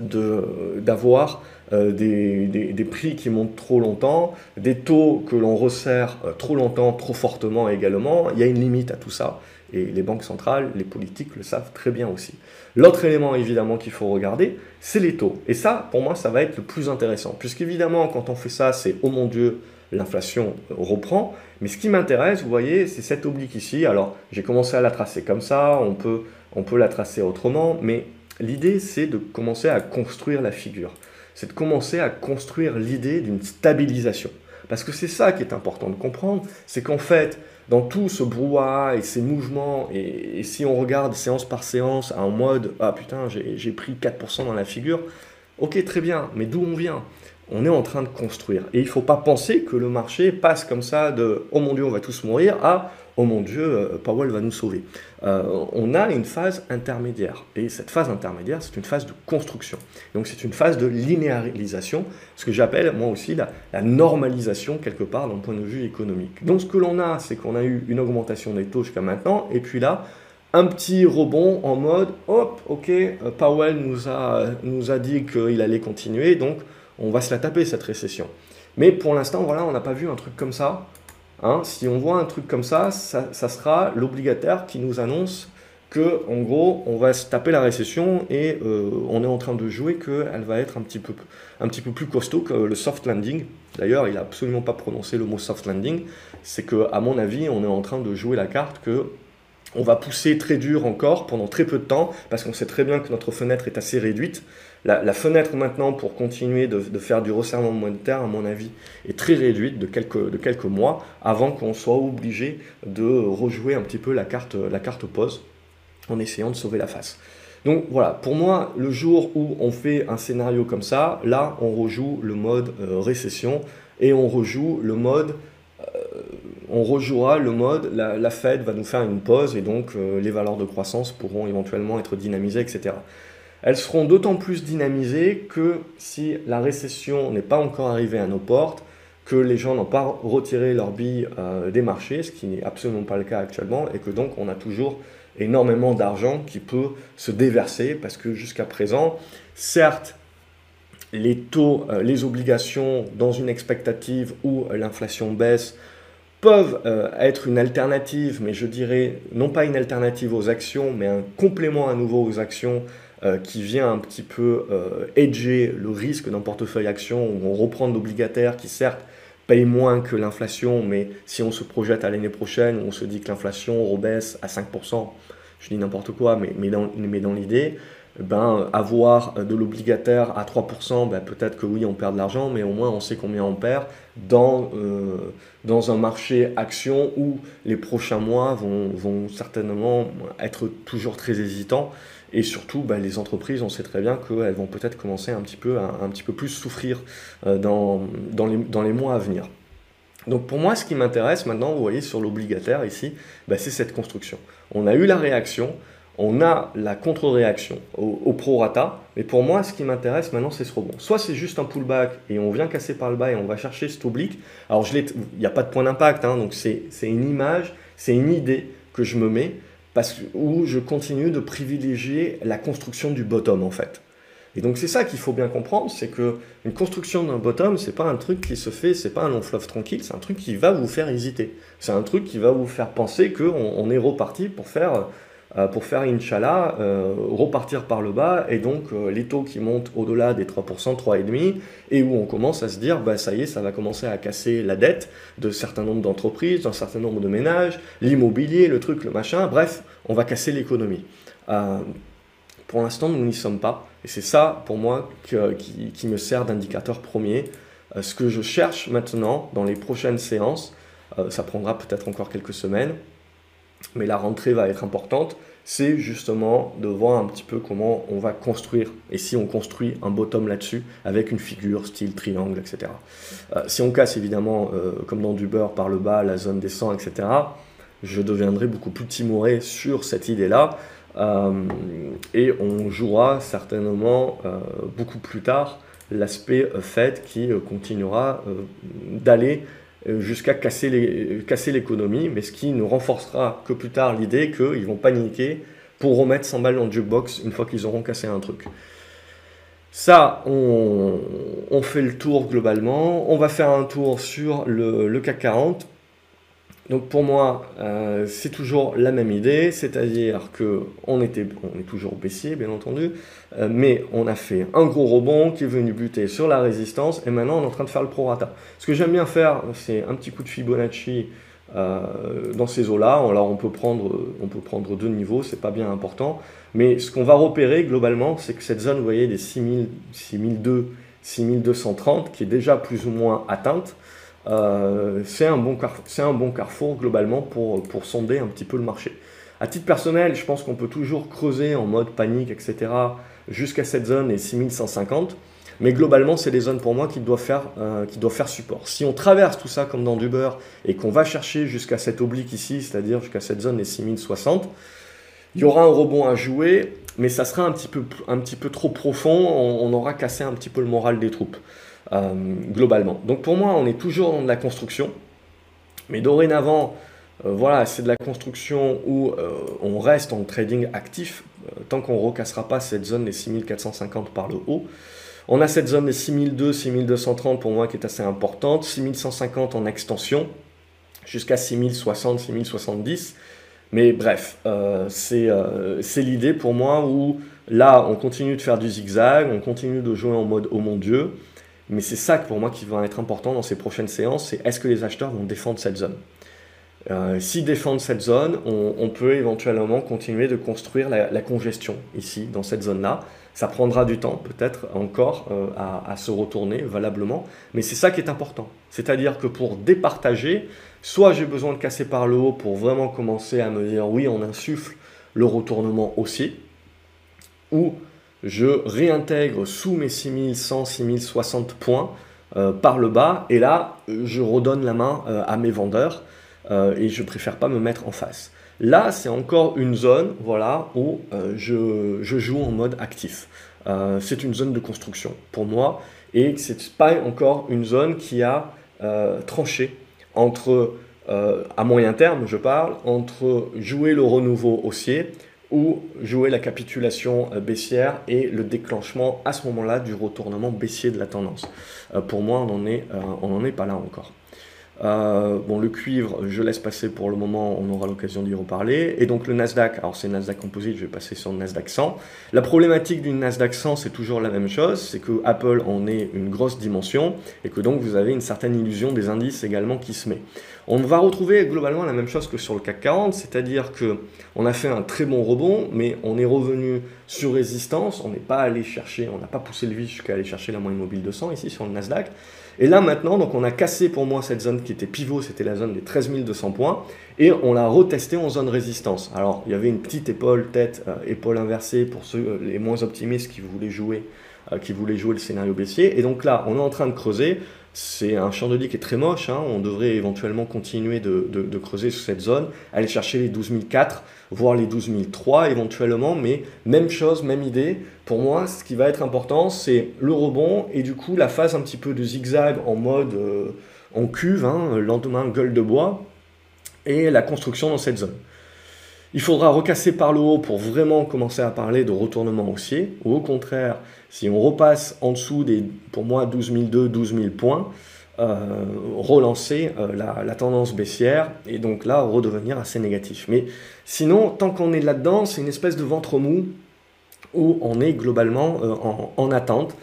d'avoir euh, des, prix qui montent trop longtemps, des taux que l'on resserre euh, trop longtemps, trop fortement également. Il y a une limite à tout ça. Et les banques centrales, les politiques le savent très bien aussi. L'autre élément évidemment qu'il faut regarder, c'est les taux. Et ça, pour moi, ça va être le plus intéressant. Puisqu'évidemment, quand on fait ça, c'est oh mon Dieu, l'inflation reprend. Mais ce qui m'intéresse, vous voyez, c'est cette oblique ici. Alors, j'ai commencé à la tracer comme ça, on peut, on peut la tracer autrement, mais l'idée, c'est de commencer à construire la figure. C'est de commencer à construire l'idée d'une stabilisation. Parce que c'est ça qui est important de comprendre, c'est qu'en fait, dans tout ce brouhaha et ces mouvements, et, si on regarde séance par séance en mode Ah putain, j'ai pris 4% dans la figure, ok, très bien, mais d'où on vient? On est en train de construire. Et il ne faut pas penser que le marché passe comme ça de Oh mon Dieu, on va tous mourir à oh mon Dieu, euh, Powell va nous sauver. Euh, on a une phase intermédiaire. Et cette phase intermédiaire, c'est une phase de construction. Donc c'est une phase de linéarisation, ce que j'appelle moi aussi la, normalisation quelque part d'un point de vue économique. Donc ce que l'on a, c'est qu'on a eu une augmentation des taux jusqu'à maintenant, et puis là, un petit rebond en mode, hop, ok, euh, Powell nous a, nous a dit qu'il allait continuer, donc on va se la taper cette récession. Mais pour l'instant, voilà, on n'a pas vu un truc comme ça. Hein, si on voit un truc comme ça, ça, sera l'obligataire qui nous annonce que, en gros, on va se taper la récession et euh, on est en train de jouer qu'elle va être un petit, peu, un petit peu plus costaud que le soft landing. D'ailleurs, il n'a absolument pas prononcé le mot soft landing. C'est que, à mon avis, on est en train de jouer la carte que on va pousser très dur encore pendant très peu de temps parce qu'on sait très bien que notre fenêtre est assez réduite la, fenêtre maintenant pour continuer de, faire du resserrement monétaire, à mon avis, est très réduite de quelques, mois avant qu'on soit obligé de rejouer un petit peu la carte, la pause en essayant de sauver la face. Donc voilà, pour moi, le jour où on fait un scénario comme ça, là, on rejoue le mode euh, récession et on rejoue le mode euh, on rejouera le mode, la, Fed va nous faire une pause et donc euh, les valeurs de croissance pourront éventuellement être dynamisées, etc elles seront d'autant plus dynamisées que si la récession n'est pas encore arrivée à nos portes, que les gens n'ont pas retiré leurs billes euh, des marchés, ce qui n'est absolument pas le cas actuellement, et que donc on a toujours énormément d'argent qui peut se déverser, parce que jusqu'à présent, certes, les taux, euh, les obligations dans une expectative où l'inflation baisse peuvent euh, être une alternative, mais je dirais non pas une alternative aux actions, mais un complément à nouveau aux actions euh, qui vient un petit peu euh, hedger le risque d'un portefeuille action où on reprend de l'obligataire qui certes paye moins que l'inflation, mais si on se projette à l'année prochaine, on se dit que l'inflation rebaisse à 5%, je dis n'importe quoi, mais, mais dans, mais dans l'idée, ben, avoir de l'obligataire à 3%, ben, peut-être que oui, on perd de l'argent, mais au moins on sait combien on perd dans, euh, dans un marché action où les prochains mois vont, vont certainement être toujours très hésitants. Et surtout, bah, les entreprises, on sait très bien qu'elles vont peut-être commencer un petit peu à un petit peu plus souffrir euh, dans, dans, les, dans les mois à venir. Donc pour moi, ce qui m'intéresse maintenant, vous voyez sur l'obligataire ici, bah, c'est cette construction. On a eu la réaction, on a la contre-réaction au, au prorata, mais pour moi, ce qui m'intéresse maintenant, c'est ce rebond. Soit c'est juste un pullback et on vient casser par le bas et on va chercher cet oblique. Alors il n'y a pas de point d'impact, hein, donc c'est une image, c'est une idée que je me mets parce, où je continue de privilégier la construction du bottom en fait. Et donc c'est ça qu'il faut bien comprendre, c'est que une construction d'un bottom, c'est pas un truc qui se fait, c'est pas un long fleuve tranquille, c'est un truc qui va vous faire hésiter. C'est un truc qui va vous faire penser qu'on on est reparti pour faire pour faire, Inch'Allah, euh, repartir par le bas, et donc euh, les taux qui montent au-delà des 3%, 3,5%, et où on commence à se dire, bah, ça y est, ça va commencer à casser la dette de certains nombres d'entreprises, d'un certain nombre de ménages, l'immobilier, le truc, le machin, bref, on va casser l'économie. pour l'instant, nous n'y sommes pas, et c'est ça, pour moi, qui, me sert d'indicateur premier. ce que je cherche maintenant, dans les prochaines séances, ça prendra peut-être encore quelques semaines, mais la rentrée va être importante, c'est justement de voir un petit peu comment on va construire, et si on construit un bottom là-dessus, avec une figure style triangle, etc. Euh, si on casse évidemment, euh, comme dans du beurre par le bas, la zone des 100, etc., je deviendrai beaucoup plus timoré sur cette idée-là, euh, et on jouera certainement beaucoup plus tard l'aspect fait qui continuera d'aller jusqu'à casser l'économie, mais ce qui ne renforcera que plus tard l'idée qu'ils vont paniquer pour remettre 100 balles dans le jukebox une fois qu'ils auront cassé un truc. Ça, on, fait le tour globalement. On va faire un tour sur le, CAC 40. Donc pour moi, euh, c'est toujours la même idée, c'est-à-dire que on, était, on est toujours baissier, bien entendu, euh, mais on a fait un gros rebond qui est venu buter sur la résistance, et maintenant on est en train de faire le prorata. Ce que j'aime bien faire, c'est un petit coup de Fibonacci euh, dans ces eaux-là. Alors on peut, prendre, on peut prendre deux niveaux, c'est pas bien important, mais ce qu'on va repérer globalement, c'est que cette zone, vous voyez, des 6000, 6002, 6230, qui est déjà plus ou moins atteinte, euh, c'est un, bon un bon carrefour globalement pour, pour sonder un petit peu le marché. À titre personnel, je pense qu'on peut toujours creuser en mode panique, etc., jusqu'à cette zone et 6150. Mais globalement, c'est des zones pour moi qui doivent, faire, euh, qui faire support. Si on traverse tout ça comme dans du beurre et qu'on va chercher jusqu'à cette oblique ici, c'est-à-dire jusqu'à cette zone des 6060, il y aura un rebond à jouer, mais ça sera un petit peu, un petit peu trop profond, on aura cassé un petit peu le moral des troupes. Euh, globalement. Donc pour moi, on est toujours dans de la construction, mais dorénavant, euh, voilà, c'est de la construction où euh, on reste en trading actif tant qu'on recassera pas cette zone des 6450 par le haut. On a cette zone des 6002, 6230 pour moi qui est assez importante, 6150 en extension jusqu'à 6060, 6070. Mais bref, c'est l'idée pour moi où là, on continue de faire du zigzag, on continue de jouer en mode oh mon Dieu. Mais c'est ça pour moi qui va être important dans ces prochaines séances, c'est est-ce que les acheteurs vont défendre cette zone? Euh, S'ils défendent cette zone, on, peut éventuellement continuer de construire la, congestion ici, dans cette zone-là. Ça prendra du temps, peut-être encore, euh, à, se retourner valablement, mais c'est ça qui est important. C'est-à-dire que pour départager, soit j'ai besoin de casser par le haut pour vraiment commencer à me dire oui, on insuffle le retournement haussier, ou je réintègre sous mes 6100, 6060 points euh, par le bas, et là, je redonne la main euh, à mes vendeurs, euh, et je préfère pas me mettre en face. Là, c'est encore une zone voilà, où je, joue en mode actif. c'est une zone de construction pour moi, et c'est pas encore une zone qui a tranché entre, à moyen terme, je parle, entre jouer le renouveau haussier ou jouer la capitulation euh, baissière et le déclenchement à ce moment-là du retournement baissier de la tendance. Euh, pour moi, on n'en est, euh, est pas là encore. bon, le cuivre, je laisse passer pour le moment, on aura l'occasion d'y reparler. Et donc le Nasdaq, alors c'est Nasdaq Composite, je vais passer sur le Nasdaq 100. La problématique du Nasdaq 100, c'est toujours la même chose, c'est que Apple en est une grosse dimension et que donc vous avez une certaine illusion des indices également qui se met. On va retrouver globalement la même chose que sur le CAC 40, c'est-à-dire que on a fait un très bon rebond, mais on est revenu sur résistance, on n'est pas allé chercher, on n'a pas poussé le vis jusqu'à aller chercher la moyenne mobile 200 ici sur le Nasdaq. Et là maintenant, donc on a cassé pour moi cette zone qui était pivot, c'était la zone des 13 200 points, et on l'a retesté en zone résistance. Alors il y avait une petite épaule, tête, euh, épaule inversée pour ceux euh, les moins optimistes qui voulaient jouer euh, qui voulaient jouer le scénario baissier. Et donc là, on est en train de creuser. C'est un champ de lit qui est très moche. Hein. On devrait éventuellement continuer de, creuser sur cette zone, aller chercher les 12004, voire les 12003 éventuellement. Mais même chose, même idée. Pour moi, ce qui va être important, c'est le rebond et du coup la phase un petit peu de zigzag en mode euh, en cuve, hein, lendemain gueule de bois, et la construction dans cette zone. Il faudra recasser par le haut pour vraiment commencer à parler de retournement haussier, ou au contraire, si on repasse en dessous des, pour moi, 12 002, 12 000 points, euh, relancer euh, la, tendance baissière et donc là redevenir assez négatif. Mais sinon, tant qu'on est là-dedans, c'est une espèce de ventre mou où on est globalement euh, en, attente.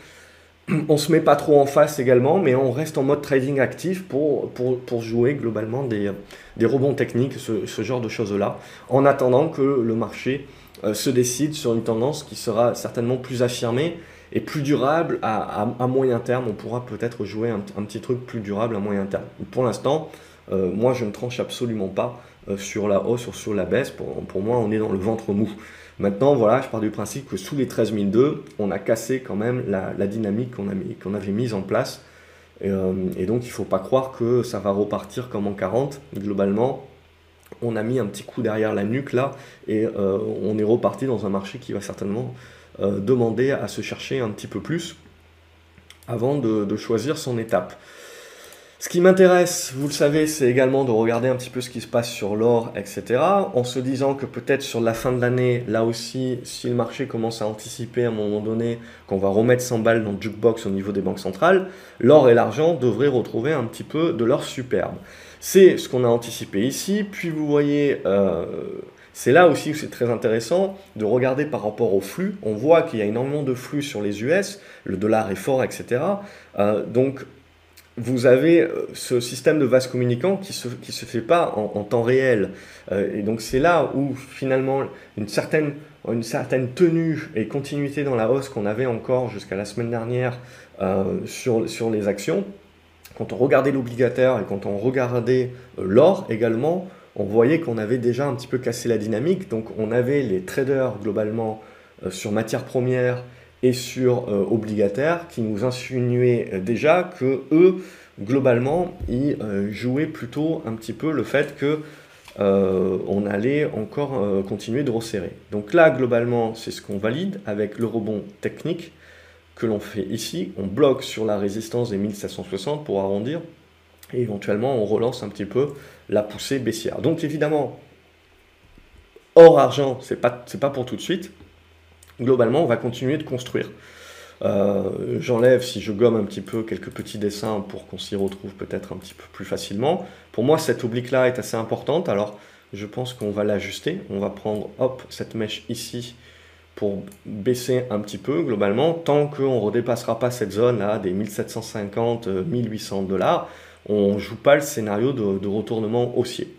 On se met pas trop en face également, mais on reste en mode trading actif pour, pour, jouer globalement des, des rebonds techniques, ce, ce genre de choses-là, en attendant que le marché se décide sur une tendance qui sera certainement plus affirmée et plus durable à, moyen terme. On pourra peut-être jouer un, petit truc plus durable à moyen terme. Pour l'instant, euh, moi je ne tranche absolument pas euh, sur la hausse ou sur la baisse. Pour, moi, on est dans le ventre mou. Maintenant, voilà, je pars du principe que sous les 13002, on a cassé quand même la, dynamique qu'on avait mise en place. Et, euh, donc, il ne faut pas croire que ça va repartir comme en 40. Globalement, on a mis un petit coup derrière la nuque là et on est reparti dans un marché qui va certainement euh, demander à se chercher un petit peu plus avant de, choisir son étape. Ce qui m'intéresse, vous le savez, c'est également de regarder un petit peu ce qui se passe sur l'or, etc. En se disant que peut-être sur la fin de l'année, là aussi, si le marché commence à anticiper à un moment donné qu'on va remettre 100 balles dans le jukebox au niveau des banques centrales, l'or et l'argent devraient retrouver un petit peu de leur superbe. C'est ce qu'on a anticipé ici. Puis vous voyez, euh, c'est là aussi où c'est très intéressant de regarder par rapport au flux. On voit qu'il y a énormément de flux sur les US, le dollar est fort, etc. Euh, donc vous avez euh, ce système de vase communicant qui se, qui se fait pas en, temps réel. Euh, et donc c'est là où finalement une certaine, une certaine tenue et continuité dans la hausse qu'on avait encore jusqu'à la semaine dernière euh, sur, sur les actions, quand on regardait l'obligataire et quand on regardait l'or également, on voyait qu'on avait déjà un petit peu cassé la dynamique. Donc on avait les traders globalement sur matières premières et sur euh, obligataire qui nous insinuait euh, déjà que eux, globalement, ils euh, jouaient plutôt un petit peu le fait que on allait encore continuer de resserrer. Donc là, globalement, c'est ce qu'on valide avec le rebond technique que l'on fait ici. On bloque sur la résistance des 1760 pour arrondir et éventuellement on relance un petit peu la poussée baissière. Donc évidemment, hors argent, c'est pas, pas pour tout de suite globalement, on va continuer de construire. Euh, j'enlève, si je gomme un petit peu, quelques petits dessins pour qu'on s'y retrouve peut-être un petit peu plus facilement. Pour moi, cette oblique-là est assez importante, alors je pense qu'on va l'ajuster. On va prendre, hop, cette mèche ici pour baisser un petit peu globalement. Tant qu'on ne redépassera pas cette zone-là des 1750, 1800 dollars, on ne joue pas le scénario de retournement haussier.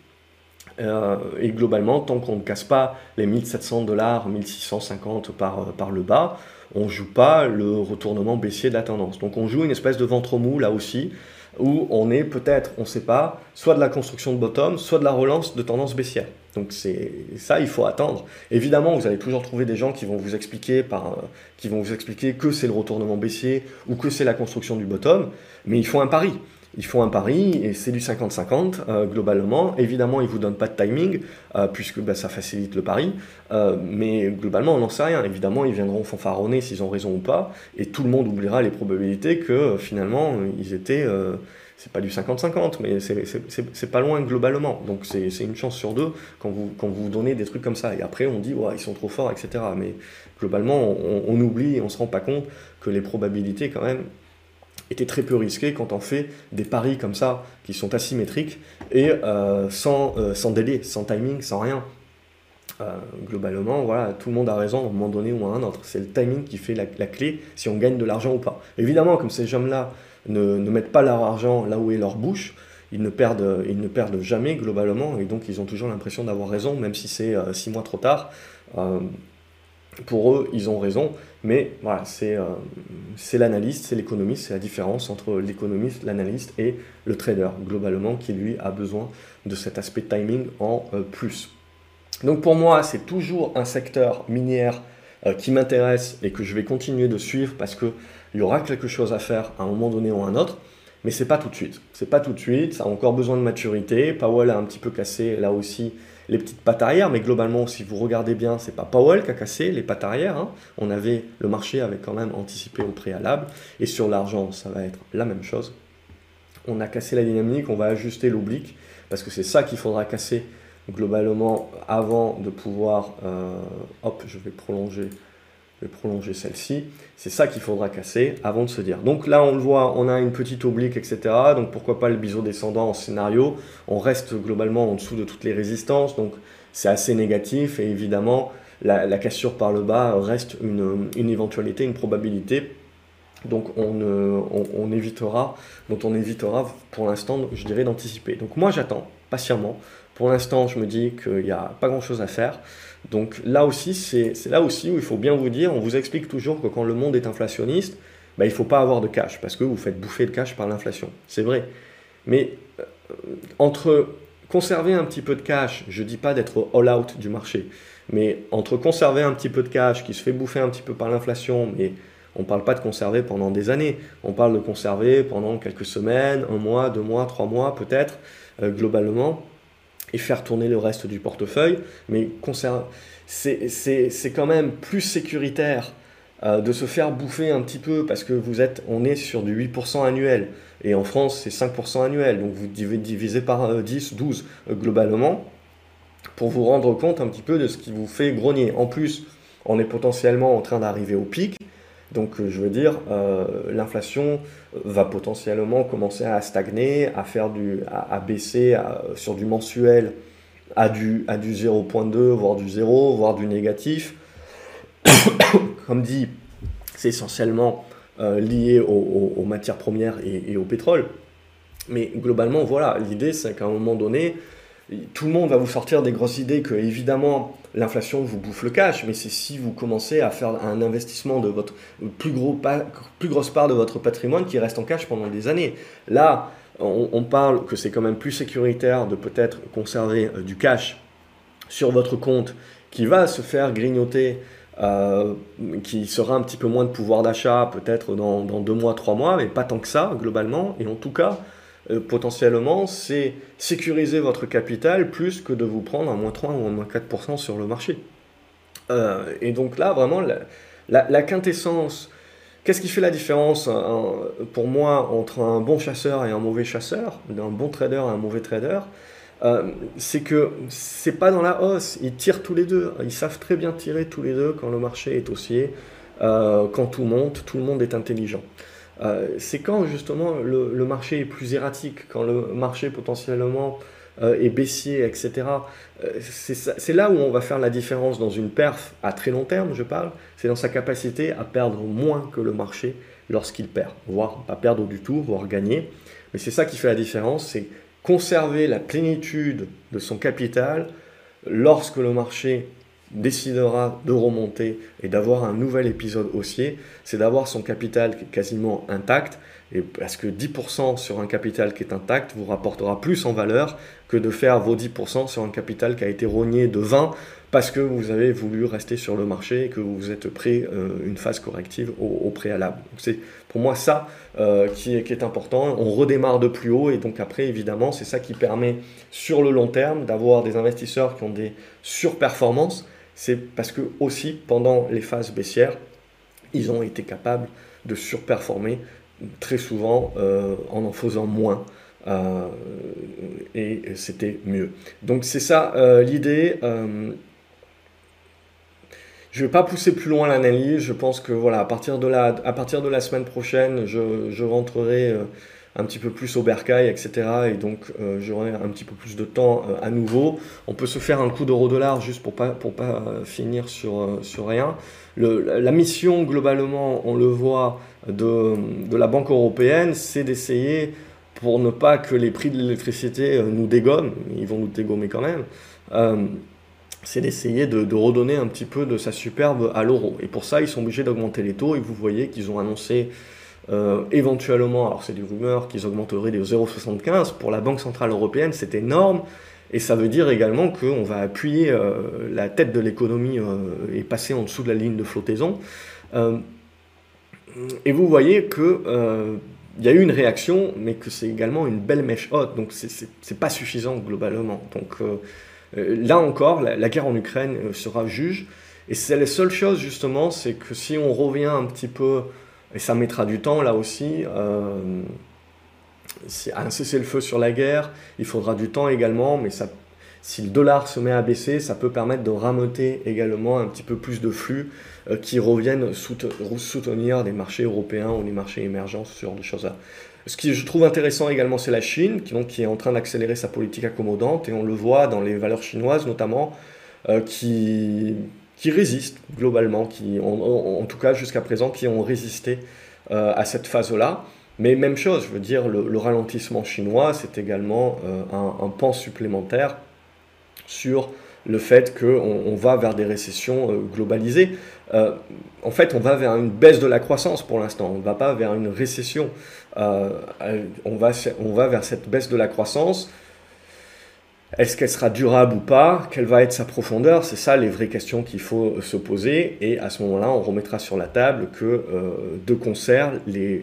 Euh, et globalement, tant qu'on ne casse pas les 1700 dollars, 1650 par, euh, par le bas, on ne joue pas le retournement baissier de la tendance. Donc on joue une espèce de ventre mou là aussi, où on est peut-être, on ne sait pas, soit de la construction de bottom, soit de la relance de tendance baissière. Donc c'est ça, il faut attendre. Évidemment, vous allez toujours trouver des gens qui vont vous expliquer, par, euh, qui vont vous expliquer que c'est le retournement baissier ou que c'est la construction du bottom, mais il faut un pari ils font un pari et c'est du 50-50 euh, globalement. Évidemment, ils ne vous donnent pas de timing euh, puisque bah, ça facilite le pari. Euh, mais globalement, on n'en sait rien. Évidemment, ils viendront fanfaronner s'ils ont raison ou pas. Et tout le monde oubliera les probabilités que finalement, ils étaient. c'est pas du 50-50, mais c'est pas loin globalement. Donc c'est une chance sur deux quand vous, quand vous donnez des trucs comme ça. Et après, on dit, ils sont trop forts, etc. Mais globalement, on, oublie, on se rend pas compte que les probabilités, quand même, était très peu risqué quand on fait des paris comme ça, qui sont asymétriques, et euh, sans, euh, sans délai, sans timing, sans rien. Euh, globalement, voilà, tout le monde a raison à un moment donné ou à un autre. C'est le timing qui fait la, clé si on gagne de l'argent ou pas. Évidemment, comme ces gens-là ne, ne, mettent pas leur argent là où est leur bouche, ils ne perdent, ils ne perdent jamais globalement, et donc ils ont toujours l'impression d'avoir raison, même si c'est six mois trop tard pour eux, ils ont raison, mais voilà, c'est euh, l'analyste, c'est l'économiste, c'est la différence entre l'économiste, l'analyste et le trader, globalement, qui lui a besoin de cet aspect timing en euh, plus. Donc pour moi, c'est toujours un secteur minière euh, qui m'intéresse et que je vais continuer de suivre parce qu'il y aura quelque chose à faire à un moment donné ou à un autre, mais c'est pas tout de suite. C'est pas tout de suite, ça a encore besoin de maturité. Powell a un petit peu cassé là aussi les petites pattes arrière, mais globalement, si vous regardez bien, c'est pas Powell qui a cassé les pattes arrière. Hein. On avait, le marché avait quand même anticipé au préalable. Et sur l'argent, ça va être la même chose. On a cassé la dynamique, on va ajuster l'oblique, parce que c'est ça qu'il faudra casser globalement avant de pouvoir. Euh, hop, je vais prolonger vais prolonger celle-ci. C'est ça qu'il faudra casser avant de se dire. Donc là, on le voit, on a une petite oblique, etc. Donc pourquoi pas le biseau descendant en scénario On reste globalement en dessous de toutes les résistances, donc c'est assez négatif. Et évidemment, la, cassure par le bas reste une, éventualité, une probabilité. Donc on, on, évitera, dont on évitera pour l'instant, je dirais, d'anticiper. Donc moi, j'attends patiemment. Pour l'instant, je me dis qu'il n'y a pas grand-chose à faire. Donc là aussi, c'est là aussi où il faut bien vous dire, on vous explique toujours que quand le monde est inflationniste, bah, il ne faut pas avoir de cash, parce que vous faites bouffer de cash par l'inflation. C'est vrai. Mais euh, entre conserver un petit peu de cash, je ne dis pas d'être all-out du marché, mais entre conserver un petit peu de cash qui se fait bouffer un petit peu par l'inflation, mais on ne parle pas de conserver pendant des années, on parle de conserver pendant quelques semaines, un mois, deux mois, trois mois peut-être, euh, globalement et faire tourner le reste du portefeuille. Mais c'est quand même plus sécuritaire de se faire bouffer un petit peu parce que vous êtes, on est sur du 8% annuel. Et en France, c'est 5% annuel. Donc vous divisez par 10, 12 globalement pour vous rendre compte un petit peu de ce qui vous fait grogner. En plus, on est potentiellement en train d'arriver au pic. Donc je veux dire, l'inflation va potentiellement commencer à stagner, à, faire du, à, baisser sur du mensuel à du, à du 0.2, voire du 0, voire du négatif. Comme dit, c'est essentiellement euh, lié aux, matières premières et, au pétrole. Mais globalement, voilà, l'idée c'est qu'à un moment donné, tout le monde va vous sortir des grosses idées que évidemment l'inflation vous bouffe le cash, mais c'est si vous commencez à faire un investissement de votre plus, gros, plus grosse part de votre patrimoine qui reste en cash pendant des années. Là, on, parle que c'est quand même plus sécuritaire de peut-être conserver euh, du cash sur votre compte qui va se faire grignoter, euh, qui sera un petit peu moins de pouvoir d'achat peut-être dans, deux mois, trois mois, mais pas tant que ça globalement. Et en tout cas, euh, potentiellement, c'est sécuriser votre capital plus que de vous prendre un moins 3 ou un moins 4% sur le marché. et donc là, vraiment, la quintessence Qu'est-ce qui fait la différence pour moi entre un bon chasseur et un mauvais chasseur, d'un bon trader et un mauvais trader euh, c'est que c'est pas dans la hausse, ils tirent tous les deux, ils savent très bien tirer tous les deux quand le marché est haussier, euh, quand tout monte, tout le monde est intelligent. Euh, c'est quand justement le, marché est plus erratique, quand le marché potentiellement euh, et baissier, etc. Euh, c'est là où on va faire la différence dans une perf à très long terme, je parle, c'est dans sa capacité à perdre moins que le marché lorsqu'il perd, voire pas perdre du tout, voire gagner. Mais c'est ça qui fait la différence, c'est conserver la plénitude de son capital lorsque le marché décidera de remonter et d'avoir un nouvel épisode haussier, c'est d'avoir son capital quasiment intact et parce que 10% sur un capital qui est intact vous rapportera plus en valeur que de faire vos 10% sur un capital qui a été rogné de 20 parce que vous avez voulu rester sur le marché et que vous êtes prêt euh, une phase corrective au, préalable. C'est pour moi ça euh, qui, est, important. On redémarre de plus haut et donc après évidemment c'est ça qui permet sur le long terme d'avoir des investisseurs qui ont des surperformances. C'est parce que aussi pendant les phases baissières, ils ont été capables de surperformer très souvent euh, en en faisant moins. Euh, et c'était mieux. Donc c'est ça euh, l'idée. je ne vais pas pousser plus loin l'analyse. Je pense que voilà, à partir de la, partir de la semaine prochaine, je rentrerai un petit peu plus au bercail, etc. Et donc j'aurai un petit peu plus de temps à nouveau. On peut se faire un coup d'euro-dollar juste pour pas, pour pas finir sur, sur rien. La mission, globalement, on le voit, de, la Banque européenne, c'est d'essayer, pour ne pas que les prix de l'électricité euh, nous dégomment, ils vont nous dégommer quand même, euh, c'est d'essayer de, redonner un petit peu de sa superbe à l'euro. Et pour ça, ils sont obligés d'augmenter les taux, et vous voyez qu'ils ont annoncé euh, éventuellement, alors c'est des rumeurs, qu'ils augmenteraient les 0,75. Pour la Banque Centrale Européenne, c'est énorme. Et ça veut dire également qu'on va appuyer la tête de l'économie et passer en dessous de la ligne de flottaison et vous voyez que euh, il y a eu une réaction, mais que c'est également une belle mèche haute, donc c'est pas suffisant globalement. Donc euh, euh, là encore, la, guerre en Ukraine sera juge, et c'est la seule chose justement, c'est que si on revient un petit peu, et ça mettra du temps là aussi, un cessez-le-feu sur la guerre, il faudra du temps également, mais si le dollar se met à baisser, ça peut permettre de ramoter également un petit peu plus de flux euh, qui reviennent soutenir des marchés européens ou des marchés émergents, ce genre de choses-là. Ce qui je trouve intéressant également, c'est la Chine, qui est en train d'accélérer sa politique accommodante, et on le voit dans les valeurs chinoises notamment, euh, qui, qui résistent globalement, qui en, tout cas jusqu'à présent, qui ont résisté euh, à cette phase-là. Mais même chose, je veux dire, le, ralentissement chinois, c'est également un, un, pan supplémentaire sur le fait qu'on on va vers des récessions euh, globalisées. Euh, en fait, on va vers une baisse de la croissance pour l'instant, on ne va pas vers une récession. Euh, on va vers cette baisse de la croissance. Est-ce qu'elle sera durable ou pas? Quelle va être sa profondeur? C'est ça les vraies questions qu'il faut se poser. Et à ce moment-là, on remettra sur la table que de concert,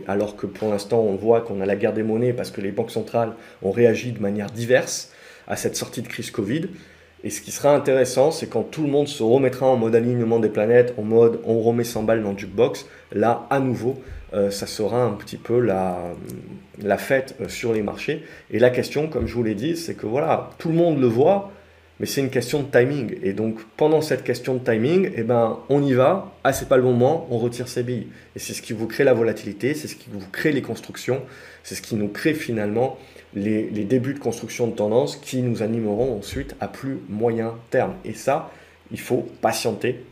alors que pour l'instant on voit qu'on a la guerre des monnaies parce que les banques centrales ont réagi de manière diverse à cette sortie de crise Covid, Et ce qui sera intéressant, c'est quand tout le monde se remettra en mode alignement des planètes, en mode on remet 100 balles dans le jukebox, là, à nouveau, euh, ça sera un petit peu la, fête euh, sur les marchés. Et la question, comme je vous l'ai dit, c'est que voilà, tout le monde le voit, mais c'est une question de timing. Et donc, pendant cette question de timing, eh ben, on y va, ah, c'est pas le moment, on retire ses billes. Et c'est ce qui vous crée la volatilité, c'est ce qui vous crée les constructions, c'est ce qui nous crée finalement les, débuts de construction de tendance qui nous animeront ensuite à plus moyen terme. Et ça, il faut patienter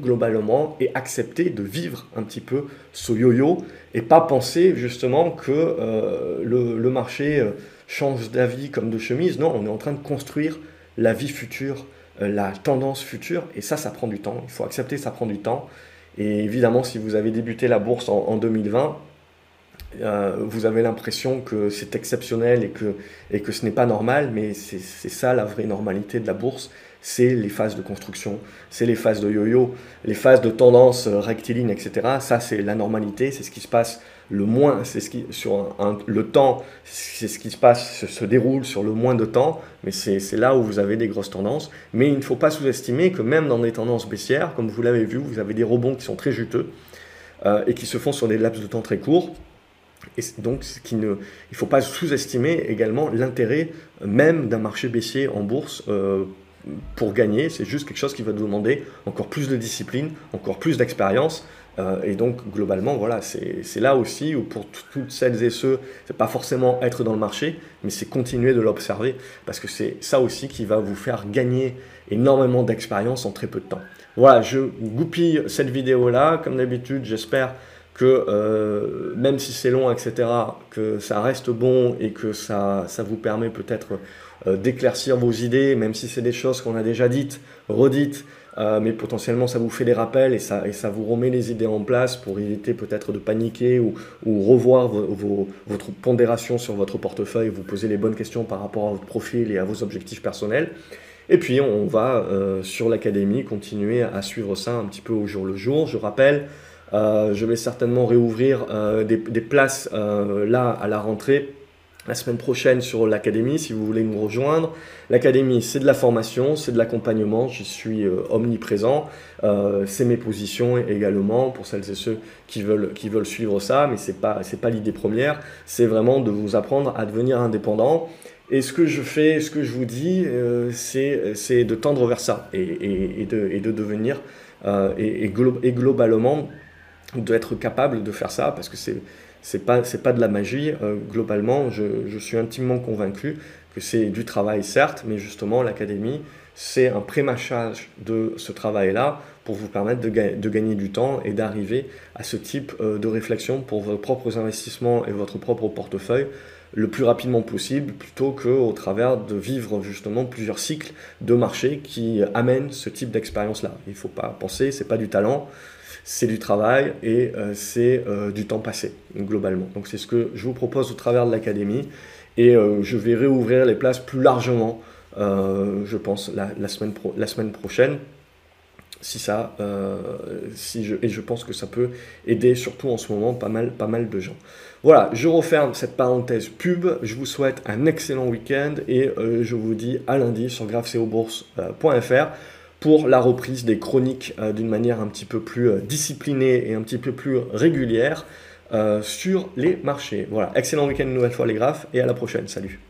globalement et accepter de vivre un petit peu ce yo-yo et pas penser justement que euh, le, marché euh, change d'avis comme de chemise. Non, on est en train de construire la vie future, euh, la tendance future et ça, ça prend du temps. Il faut accepter, ça prend du temps. Et évidemment, si vous avez débuté la bourse en 2020, euh, vous avez l'impression que c'est exceptionnel et que, et que ce n'est pas normal, mais c'est ça la vraie normalité de la bourse, c'est les phases de construction, c'est les phases de yo-yo, les phases de tendance rectiligne, etc. Ça, c'est la normalité, c'est ce qui se passe le moins, c'est ce qui, sur le temps, c'est ce qui se passe, se, se, déroule sur le moins de temps, mais c'est là où vous avez des grosses tendances. Mais il ne faut pas sous-estimer que même dans des tendances baissières, comme vous l'avez vu, vous avez des rebonds qui sont très juteux euh, et qui se font sur des laps de temps très courts. Et donc, il ne faut pas sous-estimer également l'intérêt même d'un marché baissier en bourse euh, pour gagner. C'est juste quelque chose qui va nous demander encore plus de discipline, encore plus d'expérience. Euh, et donc, globalement, voilà, c'est là aussi où pour toutes celles et ceux, c'est pas forcément être dans le marché, mais c'est continuer de l'observer, parce que c'est ça aussi qui va vous faire gagner énormément d'expérience en très peu de temps. Voilà, je goupille cette vidéo-là. Comme d'habitude, j'espère que euh, même si c'est long, etc., que ça reste bon et que ça, ça vous permet peut-être d'éclaircir vos idées, même si c'est des choses qu'on a déjà dites, redites, euh, mais potentiellement ça vous fait des rappels et ça, vous remet les idées en place pour éviter peut-être de paniquer ou, revoir votre pondération sur votre portefeuille, vous poser les bonnes questions par rapport à votre profil et à vos objectifs personnels. Et puis on va sur l'académie continuer à suivre ça un petit peu au jour le jour. Je rappelle, euh, je vais certainement réouvrir euh, des, places euh, là à la rentrée la semaine prochaine sur l'académie si vous voulez nous rejoindre. L'académie, c'est de la formation, c'est de l'accompagnement, j'y suis omniprésent. c'est mes positions également pour celles et ceux qui veulent, qui veulent suivre ça, mais ce n'est pas, pas l'idée première, c'est vraiment de vous apprendre à devenir indépendant. Et ce que je fais, ce que je vous dis, c'est de tendre vers ça et, et, de, et de, devenir, et, et, globalement, d'être capable de faire ça parce que c'est c'est pas c'est pas de la magie euh, globalement je, je, suis intimement convaincu que c'est du travail certes mais justement l'académie c'est un prémachage de ce travail là pour vous permettre de, de gagner du temps et d'arriver à ce type euh, de réflexion pour vos propres investissements et votre propre portefeuille le plus rapidement possible plutôt que au travers de vivre justement plusieurs cycles de marché qui amènent ce type d'expérience là il faut pas penser c'est pas du talent c'est du travail et euh, c'est euh, du temps passé, globalement. Donc c'est ce que je vous propose au travers de l'académie et euh, je vais réouvrir les places plus largement, je pense, la, semaine la semaine prochaine. Si ça, si je, et je pense que ça peut aider surtout en ce moment pas mal, pas mal de gens. Voilà, je referme cette parenthèse pub. Je vous souhaite un excellent week-end et je vous dis à lundi sur graphceobourse.fr pour la reprise des chroniques euh, d'une manière un petit peu plus euh, disciplinée et un petit peu plus régulière euh, sur les marchés. Voilà, excellent week-end une nouvelle fois les graphes et à la prochaine. Salut